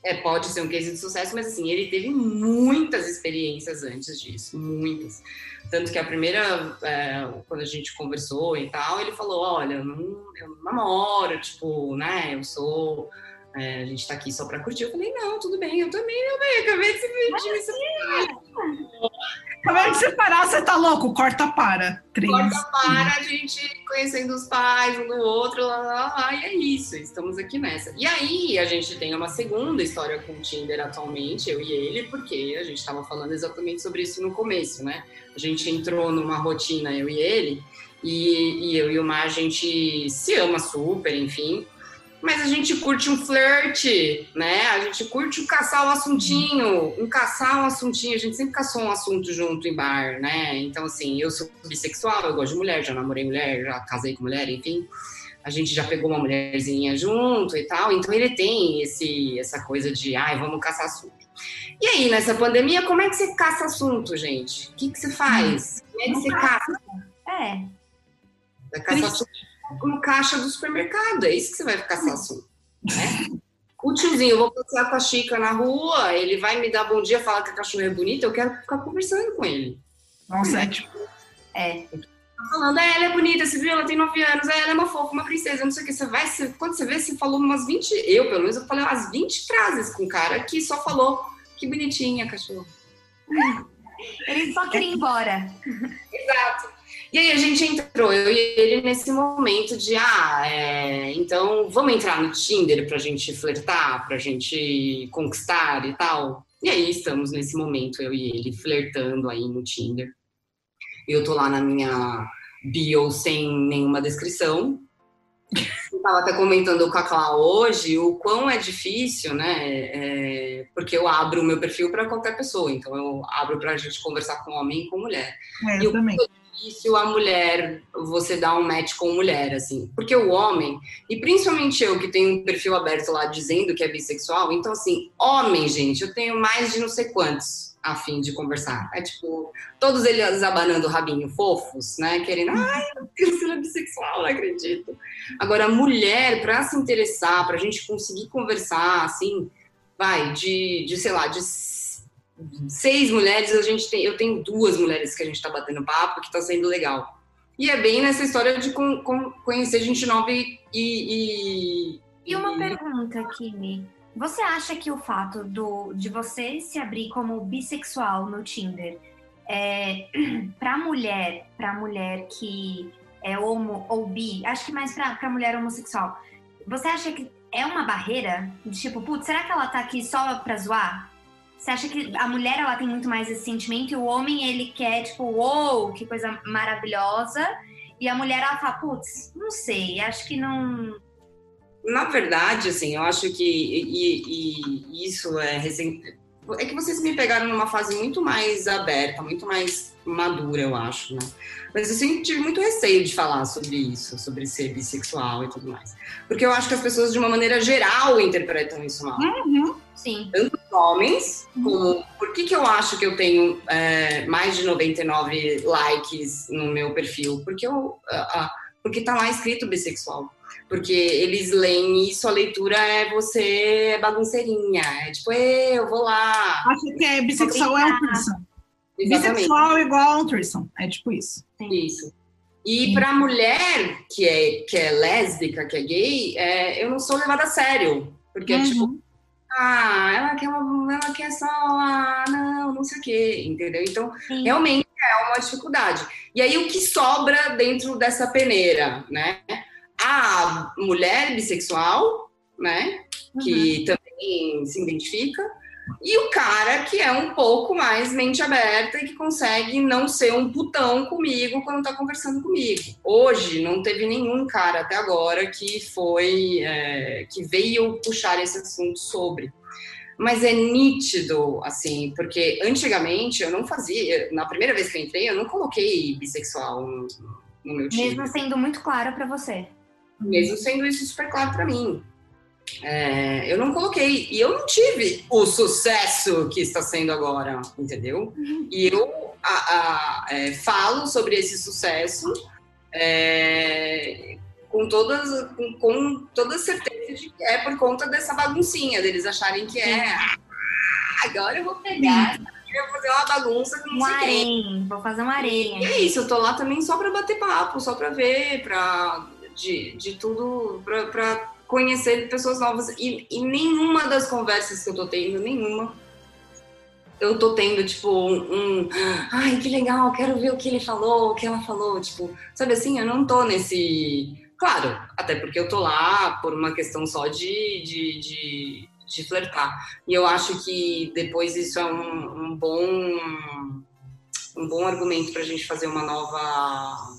é, pode ser um case de sucesso, mas assim, ele teve muitas experiências antes disso, muitas. Tanto que a primeira, é, quando a gente conversou e tal, ele falou, olha, eu não, eu não namoro, tipo, né, eu sou... É, a gente tá aqui só pra curtir. Eu falei, não, tudo bem, eu também, meu bem, acabei de se pedir. Acabei de separar, você tá louco? Corta para. Três. Corta para, a gente conhecendo os pais um do outro, lá, lá, lá, e é isso, estamos aqui nessa. E aí, a gente tem uma segunda história com o Tinder atualmente, eu e ele, porque a gente estava falando exatamente sobre isso no começo, né? A gente entrou numa rotina, eu e ele, e, e eu e o Mar, a gente se ama super, enfim, mas a gente curte um flerte, né? A gente curte um caçar um assuntinho, um caçar um assuntinho. A gente sempre caçou um assunto junto em bar, né? Então, assim, eu sou bissexual, eu gosto de mulher, já namorei mulher, já casei com mulher, enfim. A gente já pegou uma mulherzinha junto e tal. Então, ele tem esse, essa coisa de, ai, vamos caçar assunto. E aí, nessa pandemia, como é que você caça assunto, gente? O que, que você faz? Como é que você caça? É. Vai caçar assunto no caixa do supermercado. É isso que você vai ficar sem assunto. Né? O tiozinho, eu vou passear com a Chica na rua, ele vai me dar bom dia, falar que a cachorro é bonita, eu quero ficar conversando com ele. Nossa, é tipo. É. Falando, é, ela é bonita, você viu? Ela tem 9 anos, é, ela é uma fofa, uma princesa, não sei o que. Você vai, você, quando você vê, você falou umas 20, eu pelo menos, eu falei umas 20 frases com o cara que só falou que bonitinha, cachorro. Ele só queria ir embora. Exato. E aí a gente entrou, eu e ele, nesse momento de, ah, é, então vamos entrar no Tinder pra gente flertar, pra gente conquistar e tal. E aí estamos nesse momento, eu e ele, flertando aí no Tinder. Eu tô lá na minha bio sem nenhuma descrição. Eu tava até comentando com a Clá hoje o quão é difícil, né? É, porque eu abro o meu perfil para qualquer pessoa, então eu abro para a gente conversar com homem e com mulher. É, eu e também. Difícil a mulher, você dar um match com mulher, assim. Porque o homem, e principalmente eu que tenho um perfil aberto lá dizendo que é bissexual, então, assim, homem, gente, eu tenho mais de não sei quantos a fim de conversar. É tipo, todos eles abanando o rabinho fofos, né? Querendo, ai, meu é bissexual, não acredito. Agora, mulher, para se interessar, pra gente conseguir conversar, assim, vai, de, de sei lá, de seis mulheres, a gente tem, eu tenho duas mulheres que a gente está batendo papo, que está sendo legal. E é bem nessa história de com, com, conhecer gente nova e. E, e uma e... pergunta, Kimi. Você acha que o fato do, de você se abrir como bissexual no Tinder é, para mulher, para mulher que é homo ou bi, acho que mais para mulher homossexual, você acha que é uma barreira? De tipo, putz, será que ela tá aqui só pra zoar? Você acha que a mulher ela tem muito mais esse sentimento e o homem ele quer, tipo, uou, wow, que coisa maravilhosa. E a mulher ela fala, putz, não sei, acho que não. Na verdade, assim, eu acho que e, e isso é recente. É que vocês me pegaram numa fase muito mais aberta, muito mais madura, eu acho, né? Mas eu sempre tive muito receio de falar sobre isso, sobre ser bissexual e tudo mais. Porque eu acho que as pessoas, de uma maneira geral, interpretam isso mal. Uhum. Sim. Tanto homens, uhum. como. Por que, que eu acho que eu tenho é, mais de 99 likes no meu perfil? Porque, eu, porque tá lá escrito bissexual. Porque eles leem isso, a leitura é você é bagunceirinha. É tipo, eu vou lá. Acho que é bissexual é um person. Bissexual igual a um threesome. É tipo isso. Isso. E para mulher que é, que é lésbica, que é gay, é, eu não sou levada a sério. Porque uhum. é tipo, ah, ela quer, uma, ela quer só, ah, não, não sei o quê, entendeu? Então, Sim. realmente é uma dificuldade. E aí, o que sobra dentro dessa peneira, né? A mulher bissexual, né? Uhum. Que também se identifica, e o cara que é um pouco mais mente aberta e que consegue não ser um putão comigo quando tá conversando comigo. Hoje não teve nenhum cara até agora que foi é, que veio puxar esse assunto sobre. Mas é nítido, assim, porque antigamente eu não fazia. Na primeira vez que eu entrei, eu não coloquei bissexual no, no meu time. Mesmo sendo muito claro para você. Mesmo sendo isso super claro para mim. É, eu não coloquei. E eu não tive o sucesso que está sendo agora, entendeu? Uhum. E eu a, a, é, falo sobre esse sucesso é, com, todas, com, com toda certeza de que é por conta dessa baguncinha, deles acharem que é. Ah, agora eu vou pegar. Eu vou fazer uma bagunça com um harém, vou fazer uma areia. E é isso, eu tô lá também só para bater papo, só para ver, para de, de tudo, para conhecer pessoas novas. E, e, nenhuma das conversas que eu tô tendo, nenhuma, eu tô tendo, tipo, um, um, Ai, que legal, quero ver o que ele falou, o que ela falou. Tipo, sabe assim, eu não tô nesse. Claro, até porque eu tô lá por uma questão só de, de, de, de flertar. E eu acho que depois isso é um, um bom. Um bom argumento pra gente fazer uma nova.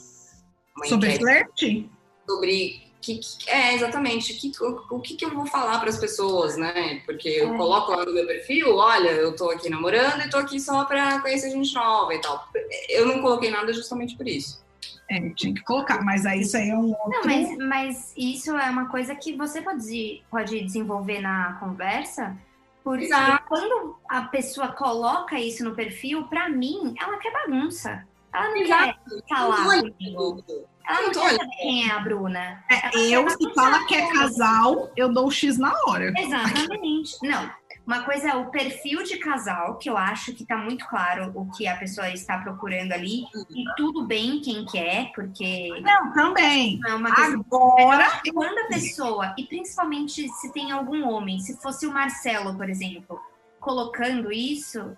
Uma sobre flerte? Sobre que, que, é exatamente que, o, o que, que eu vou falar para as pessoas, né? Porque eu é. coloco lá no meu perfil, olha, eu tô aqui namorando e tô aqui só para conhecer gente nova e tal. Eu não coloquei nada justamente por isso. É, tinha que colocar, mas aí isso aí é um outro... Não, mas, mas isso é uma coisa que você pode, pode desenvolver na conversa, porque Exato. quando a pessoa coloca isso no perfil, para mim, ela quer bagunça. Ela não Exato. quer falar comigo. Ela não quer saber quem é a Bruna. É, eu, se fala que é casal, eu dou o X na hora. Exatamente. Não, uma coisa é o perfil de casal, que eu acho que tá muito claro o que a pessoa está procurando ali. E tudo bem quem quer, porque. Não, também. É uma Agora. Quando a pessoa, e principalmente se tem algum homem, se fosse o Marcelo, por exemplo, colocando isso,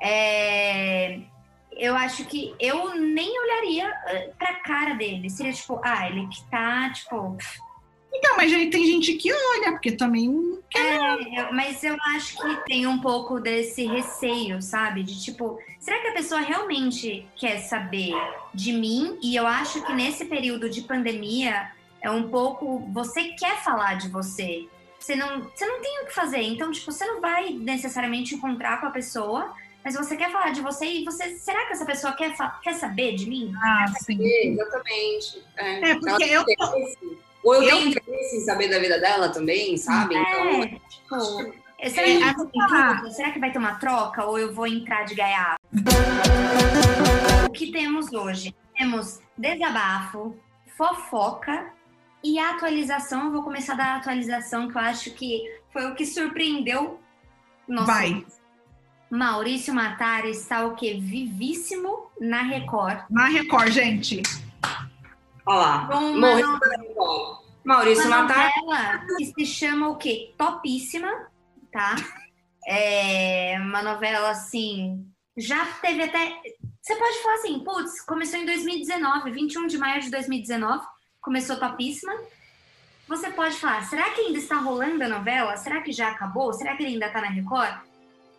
é eu acho que eu nem olharia eh, pra cara dele. Seria tipo, ah, ele que tá, tipo. Então, mas aí tem gente que olha, porque também quer. É, mas eu acho que tem um pouco desse receio, sabe? De tipo, será que a pessoa realmente quer saber de mim? E eu acho que nesse período de pandemia é um pouco. Você quer falar de você. Você não, você não tem o que fazer. Então, tipo, você não vai necessariamente encontrar com a pessoa mas você quer falar de você e você. Será que essa pessoa quer, quer saber de mim? Ah, sim. Exatamente. É, é porque eu. Ou eu, eu tenho interesse em saber da vida dela também, sabe? É, então. Tipo, será, que, é, será que vai ter uma troca ou eu vou entrar de gaiato? o que temos hoje? Temos desabafo, fofoca e atualização. Eu vou começar da atualização, que eu acho que foi o que surpreendeu nosso. Vai. Maurício Matar está o quê? Vivíssimo na Record. Na Record, gente. Olha lá. Morreu Maurício uma Matar. novela que se chama o quê? Topíssima, tá? É uma novela assim. Já teve até. Você pode falar assim, putz, começou em 2019, 21 de maio de 2019, começou topíssima. Você pode falar, será que ainda está rolando a novela? Será que já acabou? Será que ele ainda tá na Record?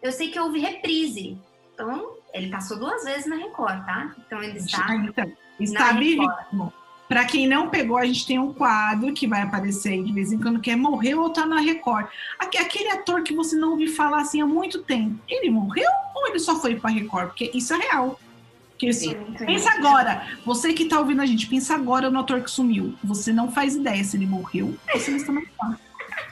Eu sei que houve reprise. Então, ele passou duas vezes na Record, tá? Então ele está. Então, está vivíssimo. Para quem não pegou, a gente tem um quadro que vai aparecer aí de vez em quando, que é Morreu ou tá na Record. Aque- Aquele ator que você não ouviu falar assim há muito tempo, ele morreu ou ele só foi para Record? Porque isso é real. Porque isso- Pensa agora, você que tá ouvindo a gente, pensa agora no ator que sumiu. Você não faz ideia se ele morreu ou se ele está na Record.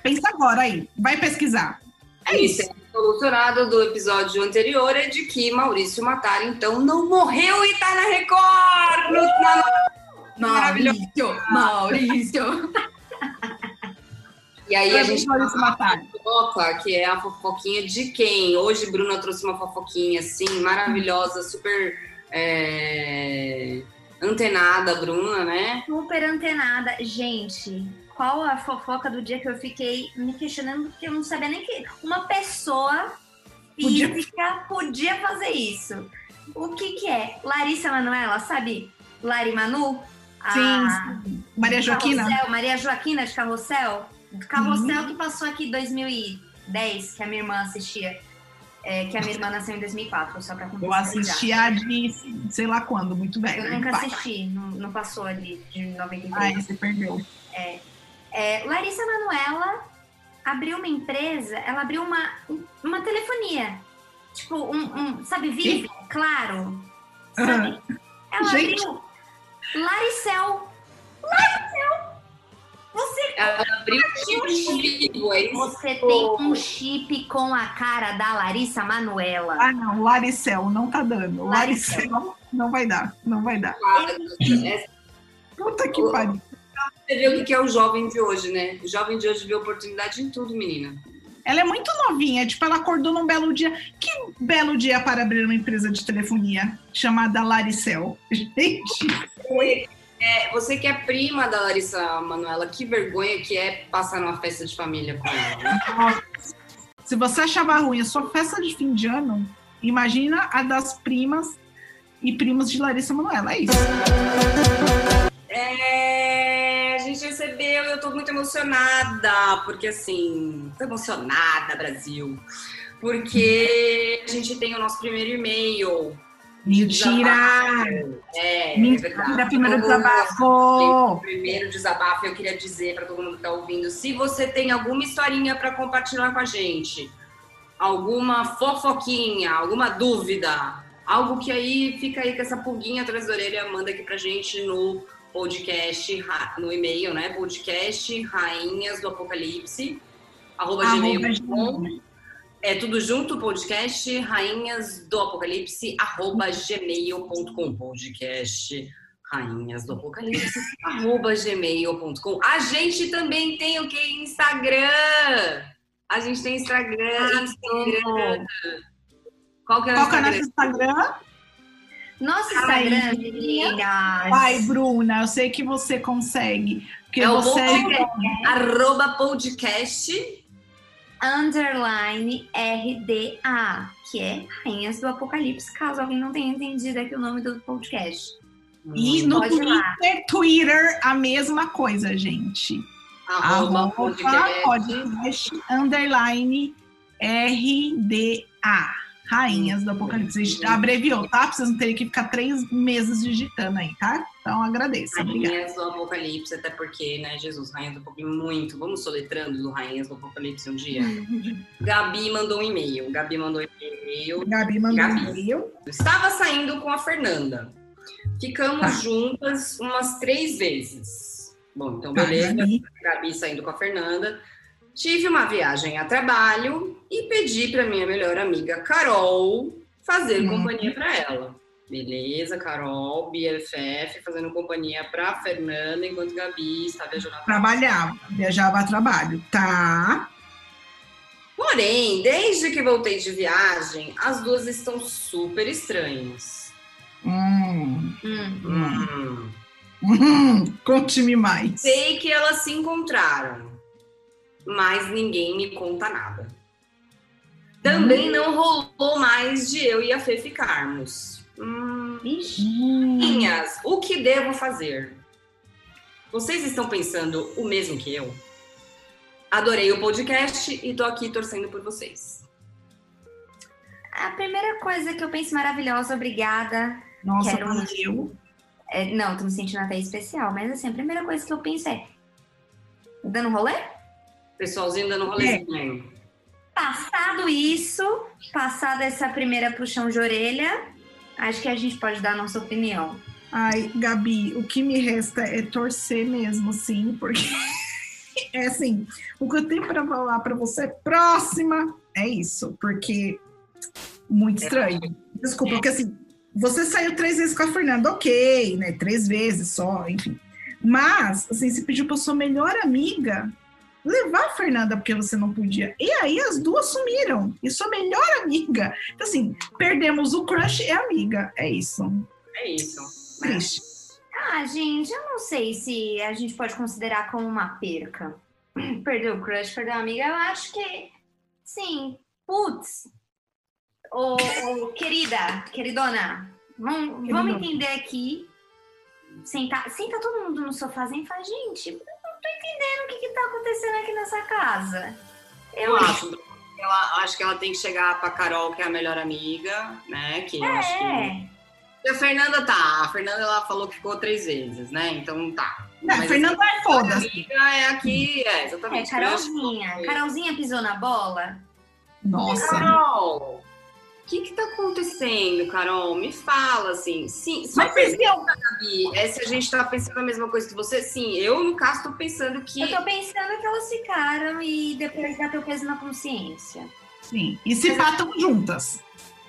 Pensa agora aí, vai pesquisar. É isso. Isso, solucionado do episódio anterior é de que Maurício Matar, então, não morreu e tá na Record! No- na- Maravilhoso! Maurício! E aí a gente Maurício Matar. fofoca, que é a fofoquinha de quem? Hoje Bruna trouxe uma fofoquinha assim, maravilhosa, super é, antenada, Bruna, né? Super antenada. Gente, qual a fofoca do dia que eu fiquei me questionando porque eu não sabia nem que uma pessoa Podia- física podia fazer isso. O que que é? Larissa Manoela, sabe? Lari Manu? A- Sim, Maria Joaquina. Carrossel, Maria Joaquina de Carrossel. Carrossel que passou aqui em 2010, que a minha irmã assistia. É, que a minha irmã nasceu em 2004, só pra Eu assisti a de sei lá quando, muito bem. Eu nunca assisti, não, não passou ali de 93. Ai, você perdeu. É, Larissa Manoela abriu uma empresa, ela abriu uma, uma telefonia. Tipo, um, um- sabe, Vive? Claro. Sabe? Ela Gente. abriu Laricel. Laricel! Você, Ela abriu o chip é isso? você tem um chip com a cara da Larissa Manoela. Ah, não, Laricel, não tá dando. Laricel. Laricel não vai dar, não vai dar. É, Puta que pariu. Você vê o que é o jovem de hoje, né? O jovem de hoje vê oportunidade em tudo, menina. Ela é muito novinha, tipo, ela acordou num belo dia. Que belo dia para abrir uma empresa de telefonia chamada Laricel. Gente, É, você que é prima da Larissa Manoela, que vergonha que é passar numa festa de família com ela. se você achava ruim a sua festa de fim de ano, imagina a das primas e primos de Larissa Manoela. É isso. É, eu tô muito emocionada, porque assim, tô emocionada, Brasil. Porque a gente tem o nosso primeiro e-mail. Mentira! É, é Mentira, verdade. primeiro desabafo! primeiro desabafo, eu queria dizer para todo mundo que tá ouvindo, se você tem alguma historinha para compartilhar com a gente, alguma fofoquinha, alguma dúvida, algo que aí fica aí com essa pulguinha atrás da orelha, manda aqui pra gente no podcast, no e-mail, né? Podcast rainhas do apocalipse, arroba gmail.com. gmail. É tudo junto, podcast rainhas do apocalipse, arroba gmail.com. Podcast rainhas do apocalipse, arroba gmail.com. A gente também tem o que? Instagram! A gente tem Instagram, Instagram. Qual que é o Qual é o nosso Instagram? Instagram? Nosso Ai, Instagram, meninas. Vai, Bruna, eu sei que você consegue. Porque É o você podcast. Arroba podcast. underline RDA, que é Rainhas do Apocalipse, caso alguém não tenha entendido aqui o nome do podcast. E no. Twitter, Twitter, a mesma coisa, gente. Arroba Arroba podcast. podcast underline RDA. Rainhas do Apocalipse. A gente abreviou, tá? Pra vocês não terem que ficar três meses digitando aí, tá? Então agradeço. Obrigada. Rainhas do Apocalipse, até porque, né, Jesus, Rainhas do Apocalipse, muito. Vamos soletrando do Rainhas do Apocalipse um dia. Gabi mandou um e-mail. Gabi mandou um e-mail. Gabi mandou um Gabi. e-mail. Estava saindo com a Fernanda. Ficamos Tá. juntas umas três vezes. Bom, então Tá, beleza. Gabi. Gabi saindo com a Fernanda. Tive uma viagem a trabalho e pedi para minha melhor amiga Carol fazer Hum. companhia para ela. Beleza, Carol, BFF, fazendo companhia para Fernanda enquanto Gabi está viajando. Trabalhava, viajava a trabalho. Tá. Porém, desde que voltei de viagem, as duas estão super estranhas. Hum, Hum. Hum. hum, Conte-me mais. Sei que elas se encontraram, mas ninguém me conta nada. Também não rolou mais de eu e a Fê ficarmos. Hum. Hum, Minhas, o que devo fazer? Vocês estão pensando o mesmo que eu? Adorei o podcast e tô aqui torcendo por vocês. A primeira coisa que eu penso maravilhosa, obrigada. Nossa, Quero um. valeu. É, não, tô me sentindo até especial, mas assim, a primeira coisa que eu penso é. Dando rolê? Pessoalzinho dando rolezinho. Passado isso, passada essa primeira puxão de orelha, acho que a gente pode dar a nossa opinião. Ai, Gabi, o que me resta é torcer mesmo, sim, porque é assim, o que eu tenho para falar para você é próxima, é isso, porque muito estranho. Desculpa, porque assim, você saiu três vezes com a Fernanda, ok, né? Três vezes só, enfim. Mas, assim, você pediu para sua melhor amiga levar a Fernanda porque você não podia. E aí as duas sumiram. E sua melhor amiga. Então, assim, perdemos o crush e a amiga. É isso. É isso. Triste. Ah, gente, eu não sei se a gente pode considerar como uma perca. Perdeu o crush, perdeu a amiga. Eu acho que, sim, putz. Ô, ô, querida, queridona, vamos, vamos entender aqui. Senta, senta todo mundo no sofazinho e fala, gente, tô entendendo o que, que tá acontecendo aqui nessa casa. Eu Eu acho. Ela, acho que ela tem que chegar pra Carol, que é a melhor amiga, né? Que eu acho que. É, E a Fernanda tá. A Fernanda ela falou que ficou três vezes, né? Então tá. Não, Mas Fernanda é a foda-se. amiga é aqui, é, é, exatamente. Carolzinha. Carolzinha pisou na bola? Nossa. Carol, o que que tá acontecendo, Carol? Me fala, assim. Sim, só Mas viam? Gabi, é se a gente tá pensando a mesma coisa que você. Sim, eu, no caso, tô pensando que. Eu tô pensando que elas ficaram e depois bateu peso na consciência. Sim. E se batam juntas.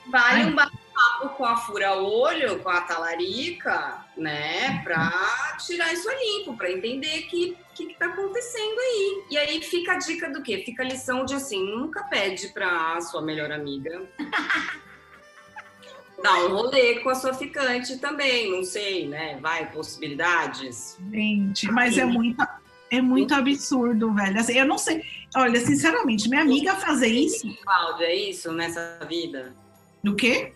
Vale Ai. um bate-papo com a fura-olho, com a talarica, né? Pra tirar isso a limpo, pra entender que que, que tá acontecendo aí. E aí fica a dica do quê? Fica a lição de assim, nunca pede pra sua melhor amiga. Dar um rolê com a sua ficante também, não sei, né? Vai, possibilidades. Gente, mas é muito, é muito absurdo, velho. Assim, eu não sei. Olha, sinceramente, minha amiga fazer isso. Cláudia, é isso nessa vida? Do quê?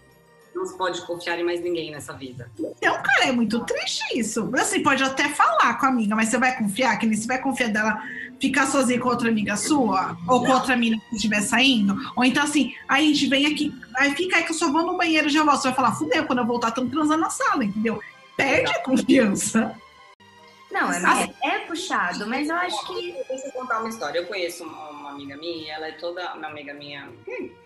Não se pode confiar em mais ninguém nessa vida. Então, é muito triste isso. Assim, pode até falar com a amiga, mas você vai confiar? Que nem você vai confiar dela ficar sozinha com outra amiga sua? Ou com outra amiga que estiver saindo? Ou então, assim, aí a gente vem aqui, aí fica aí que eu só vou no banheiro e já volto. Você vai falar, fudeu, quando eu voltar, estamos transando na sala, entendeu? Perde a confiança. Não, é, é puxado, mas eu acho que. Deixa eu contar uma história. Eu conheço uma, uma amiga minha, ela é toda. Uma amiga minha,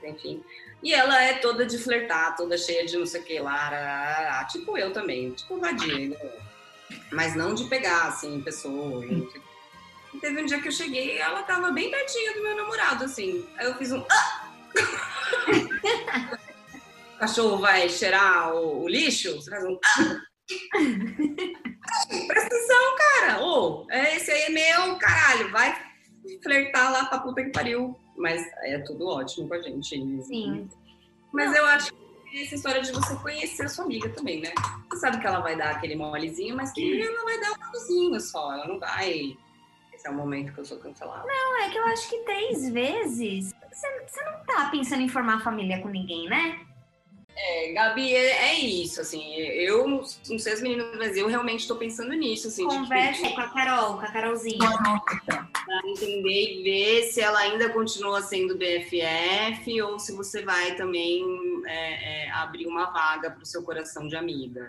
enfim. E ela é toda de flertar, toda cheia de não sei o que lá, tipo eu também, tipo vadia. eu. Mas não de pegar, assim, pessoas. não sei o quê. E teve um dia que eu cheguei e ela tava bem pertinho do meu namorado, assim. Aí eu fiz um. "Ah!" o cachorro vai cheirar o, o lixo, você faz um. "Ah!" Presta atenção, cara. Ô, é, esse aí é meu, caralho. Vai flertar lá pra puta que pariu. Mas é tudo ótimo com a gente. Sim. Mas eu acho que essa história de você conhecer a sua amiga também, né? Você sabe que ela vai dar aquele molezinho, mas que ela vai dar um molezinho só. Ela não vai. Esse é o momento que eu sou cancelada. Não, é que eu acho que três vezes. Você, você não tá pensando em formar família com ninguém, né? É, Gabi, é, é isso, assim. Eu não sei as meninas, mas eu realmente tô pensando nisso, assim. de, Conversa com a Carol, com a Carolzinha. Pra entender e ver se ela ainda continua sendo BFF ou se você vai também é, é, abrir uma vaga pro seu coração de amiga.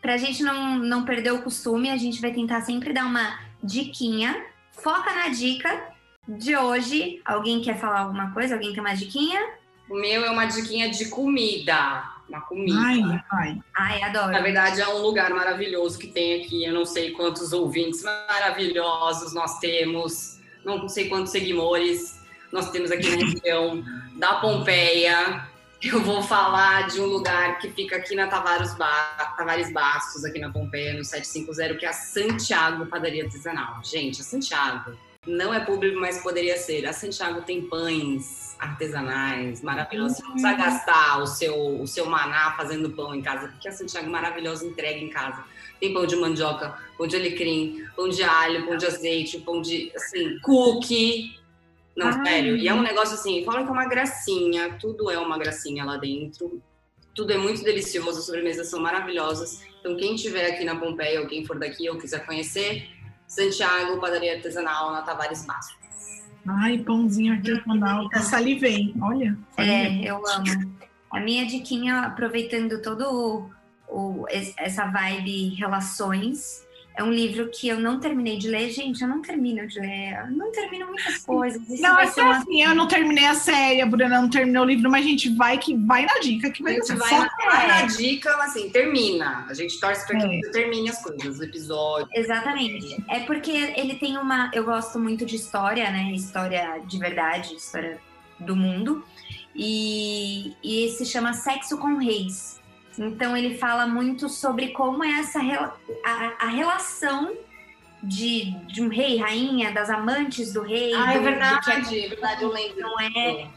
Pra gente não, não perder o costume, a gente vai tentar sempre dar uma diquinha. Foca na dica de hoje. Alguém quer falar alguma coisa? Alguém tem uma diquinha? O meu é uma diquinha de comida. Uma comida. Ai, ai. Ai, adoro. Na verdade, é um lugar maravilhoso que tem aqui. Eu não sei quantos ouvintes maravilhosos nós temos. Não sei quantos seguidores nós temos aqui na região da Pompeia. Eu vou falar de um lugar que fica aqui na Tavares, ba Tavares Bastos, aqui na Pompeia, no 750, que é a Santiago Padaria Artesanal. Gente, a Santiago não é público, mas poderia ser. A Santiago tem pães artesanais maravilhosos. Você não precisa gastar o seu, o seu maná fazendo pão em casa, porque a Santiago é maravilhosa entrega em casa. Tem pão de mandioca, pão de alecrim, pão de alho, pão de azeite, pão de, assim, cookie. Não, Ai. sério. E é um negócio assim, fala que é uma gracinha, tudo é uma gracinha lá dentro. Tudo é muito delicioso, as sobremesas são maravilhosas. Então, quem estiver aqui na Pompeia, ou quem for daqui ou quiser conhecer, Santiago, padaria artesanal na Tavares Bastos. Ai, pãozinho artesanal, até salivei, olha. Salivei. É, eu amo. A minha diquinha, aproveitando todo o, o, essa vibe relações, é um livro que eu não terminei de ler. Gente, eu não termino de ler. Eu não termino muitas coisas. Isso não, é uma... assim, eu não terminei a série, a Bruna não terminou o livro, mas a gente vai que vai na dica. Que vai, a gente vai, na, vai na dica, assim, termina. A gente torce para que é. termine as coisas, o episódio. Exatamente. É porque ele tem uma... Eu gosto muito de história, né? História de verdade, história do mundo. E, e se chama Sexo com Reis então ele fala muito sobre como é essa a, a relação de, de, um rei, rainha, das amantes do rei. Ah, é do, é verdade, é verdade, eu lembro. Não é,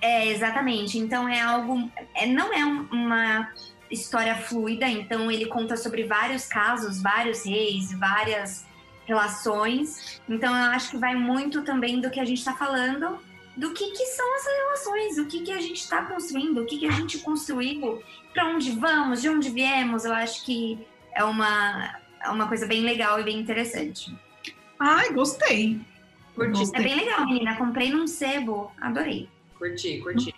é, exatamente. Então é algo. É, não é uma história fluida, então ele conta sobre vários casos, vários reis, várias relações. Então eu acho que vai muito também do que a gente está falando do que, que são essas relações, o que, que a gente está construindo, o que, que a gente construiu, para onde vamos, de onde viemos. Eu acho que é uma, é uma coisa bem legal e bem interessante. Ai, gostei. Curti. Gostei. É bem legal, menina. Comprei num sebo, adorei. Curti, curti.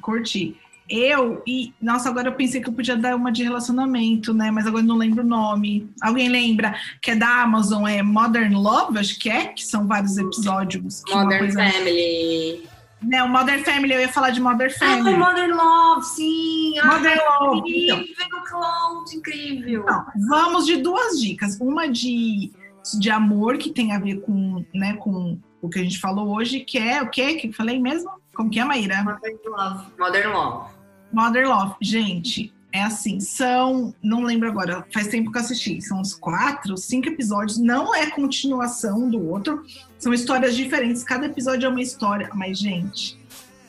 Curti. Eu e. Nossa, agora eu pensei que eu podia dar uma de relacionamento, né? Mas agora eu não lembro o nome. Alguém lembra? Que é da Amazon, é Modern Love, acho que é, que são vários episódios. Modern coisa... Family. Não, Modern Family, eu ia falar de Modern ah, Family. Ah, Modern Love, sim. Modern Ai, Love. Incrível, então. Cloud, incrível. Então, vamos de duas dicas. Uma de, de amor, que tem a ver com, né, com o que a gente falou hoje, que é o quê? Que eu falei mesmo? Como que é, Maíra? Modern Love. Modern Love. Mother Love, gente, é assim, são, não lembro agora, faz tempo que eu assisti, são uns quatro, cinco episódios, não é continuação do outro, são histórias diferentes, cada episódio é uma história, mas, gente,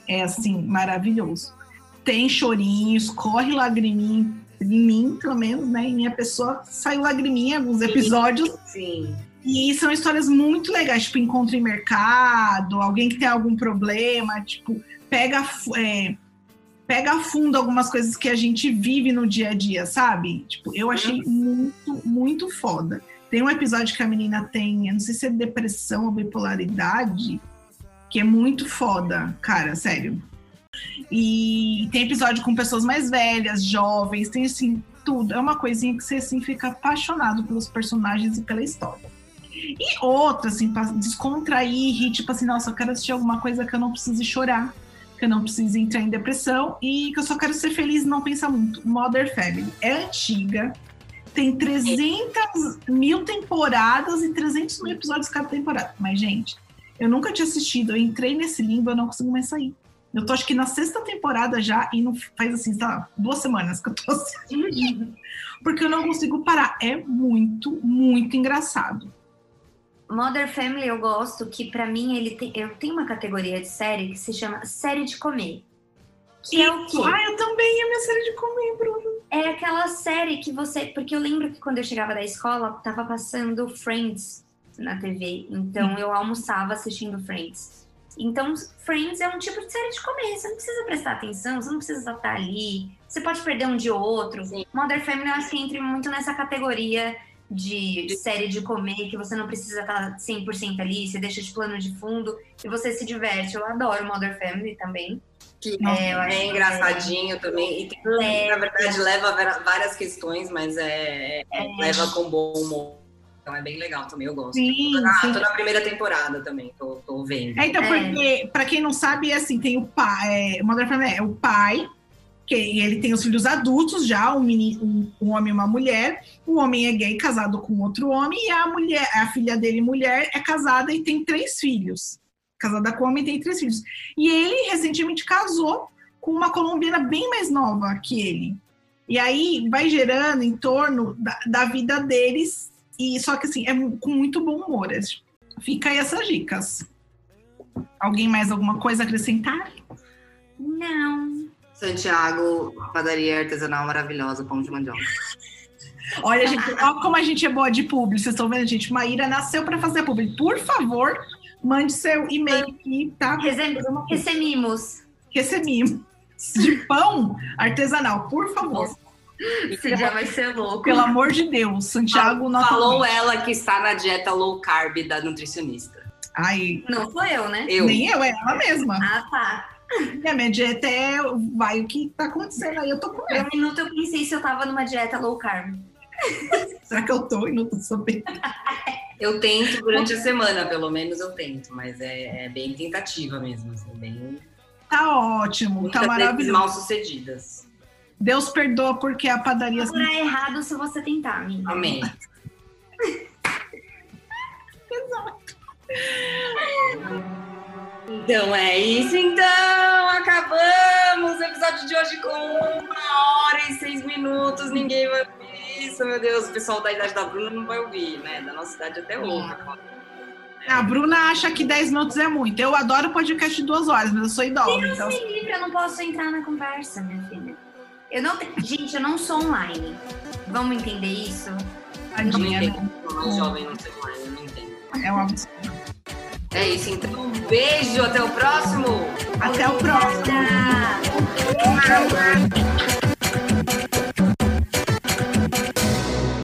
é assim, maravilhoso. Tem chorinhos, corre lagriminha, em mim, pelo menos, né? Em minha pessoa saiu lagriminha em alguns episódios. Sim. E são histórias muito legais, tipo, encontro em mercado, alguém que tem algum problema, tipo, pega. É, pega a fundo algumas coisas que a gente vive no dia a dia, sabe? Tipo, eu achei uhum. muito, muito foda. Tem um episódio que a menina tem, eu não sei se é depressão ou bipolaridade, que é muito foda, cara, sério. E tem episódio com pessoas mais velhas, jovens, tem assim, tudo. É uma coisinha que você assim fica apaixonado pelos personagens e pela história. E outra, assim, pra descontrair, e, tipo assim, nossa, eu quero assistir alguma coisa que eu não precise chorar que eu não preciso entrar em depressão e que eu só quero ser feliz e não pensar muito. Mother Family é antiga, tem 300 mil temporadas e 300 mil episódios cada temporada. Mas, gente, eu nunca tinha assistido, eu entrei nesse limbo, eu não consigo mais sair. Eu tô acho que na sexta temporada já e não faz assim, tá, duas semanas que eu tô assistindo. Porque eu não consigo parar. É muito, muito engraçado. Mother Family eu gosto que para mim ele tem, eu tenho uma categoria de série que se chama série de comer. Que e, é o quê? Ah, eu também é minha série de comer, Bruno. É aquela série que você, porque eu lembro que quando eu chegava da escola tava passando Friends na TV, então hum. eu almoçava assistindo Friends. Então, Friends é um tipo de série de comer. Você não precisa prestar atenção, você não precisa estar ali. Você pode perder um de outro. Sim. Mother Family eu acho que entra muito nessa categoria de série de comer, que você não precisa estar 100% ali, você deixa de plano de fundo e você se diverte. Eu adoro Mother Family também. Que é, é engraçadinho é... também. E tem, na verdade, leva várias questões, mas é, é, leva com bom humor. Então é bem legal também, eu gosto. Sim, tô, na, sim. tô na primeira temporada também, tô, tô vendo. É, então, porque, pra quem não sabe, é assim, tem o pai, é, Mother Family é o pai, que ele tem os filhos adultos já, um, menino, um, um, homem e uma mulher. O homem é gay, casado com outro homem, e a mulher, a filha dele, mulher, é casada e tem três filhos. Casada com homem tem três filhos. E ele recentemente casou com uma colombiana bem mais nova que ele. E aí vai gerando em torno da, da vida deles, e só que assim, é com muito bom humor. fica aí essas dicas. Alguém mais alguma coisa a acrescentar? Não. Santiago, padaria artesanal maravilhosa, pão de mandioca. Olha, gente, olha como a gente é boa de publi. Vocês estão vendo, gente? Maíra nasceu para fazer publi. Por favor, mande seu e-mail aqui, tá? Recebimos. Recebimos. De pão artesanal, por favor. Esse dia vai ser louco. Pelo amor de Deus, Santiago não Falou ela que está na dieta low carb da nutricionista. Ai. Não foi eu, né? Eu. Nem eu, é ela mesma. Ah, tá. Minha, minha dieta é. Vai o que tá acontecendo aí, eu tô comendo. Um minuto eu pensei se eu tava numa dieta low carb. Será que eu tô e não tô sabendo? Eu tento durante a semana, pelo menos eu tento, mas é, é bem tentativa mesmo. Assim, bem... Tá ótimo, tá maravilhoso. mal sucedidas. Deus perdoa porque a padaria. É errado se você tentar, amiga. Amém. Exato. Então é isso, então. Acabamos o episódio de hoje com uma hora e seis minutos. Ninguém vai ouvir isso, meu Deus. O pessoal da idade da Bruna não vai ouvir, né? Da nossa idade até ouve. A Bruna acha que 10 minutos é muito. Eu adoro podcast de duas horas, mas eu sou idosa. Deus então... me livre, eu não posso entrar na conversa, minha filha. Eu não, gente, eu não sou online. Vamos entender isso? Tadinha, né? Jovem não ser online, não entendo. É um absurdo. É isso, então. Um beijo, até o próximo. Até o próximo.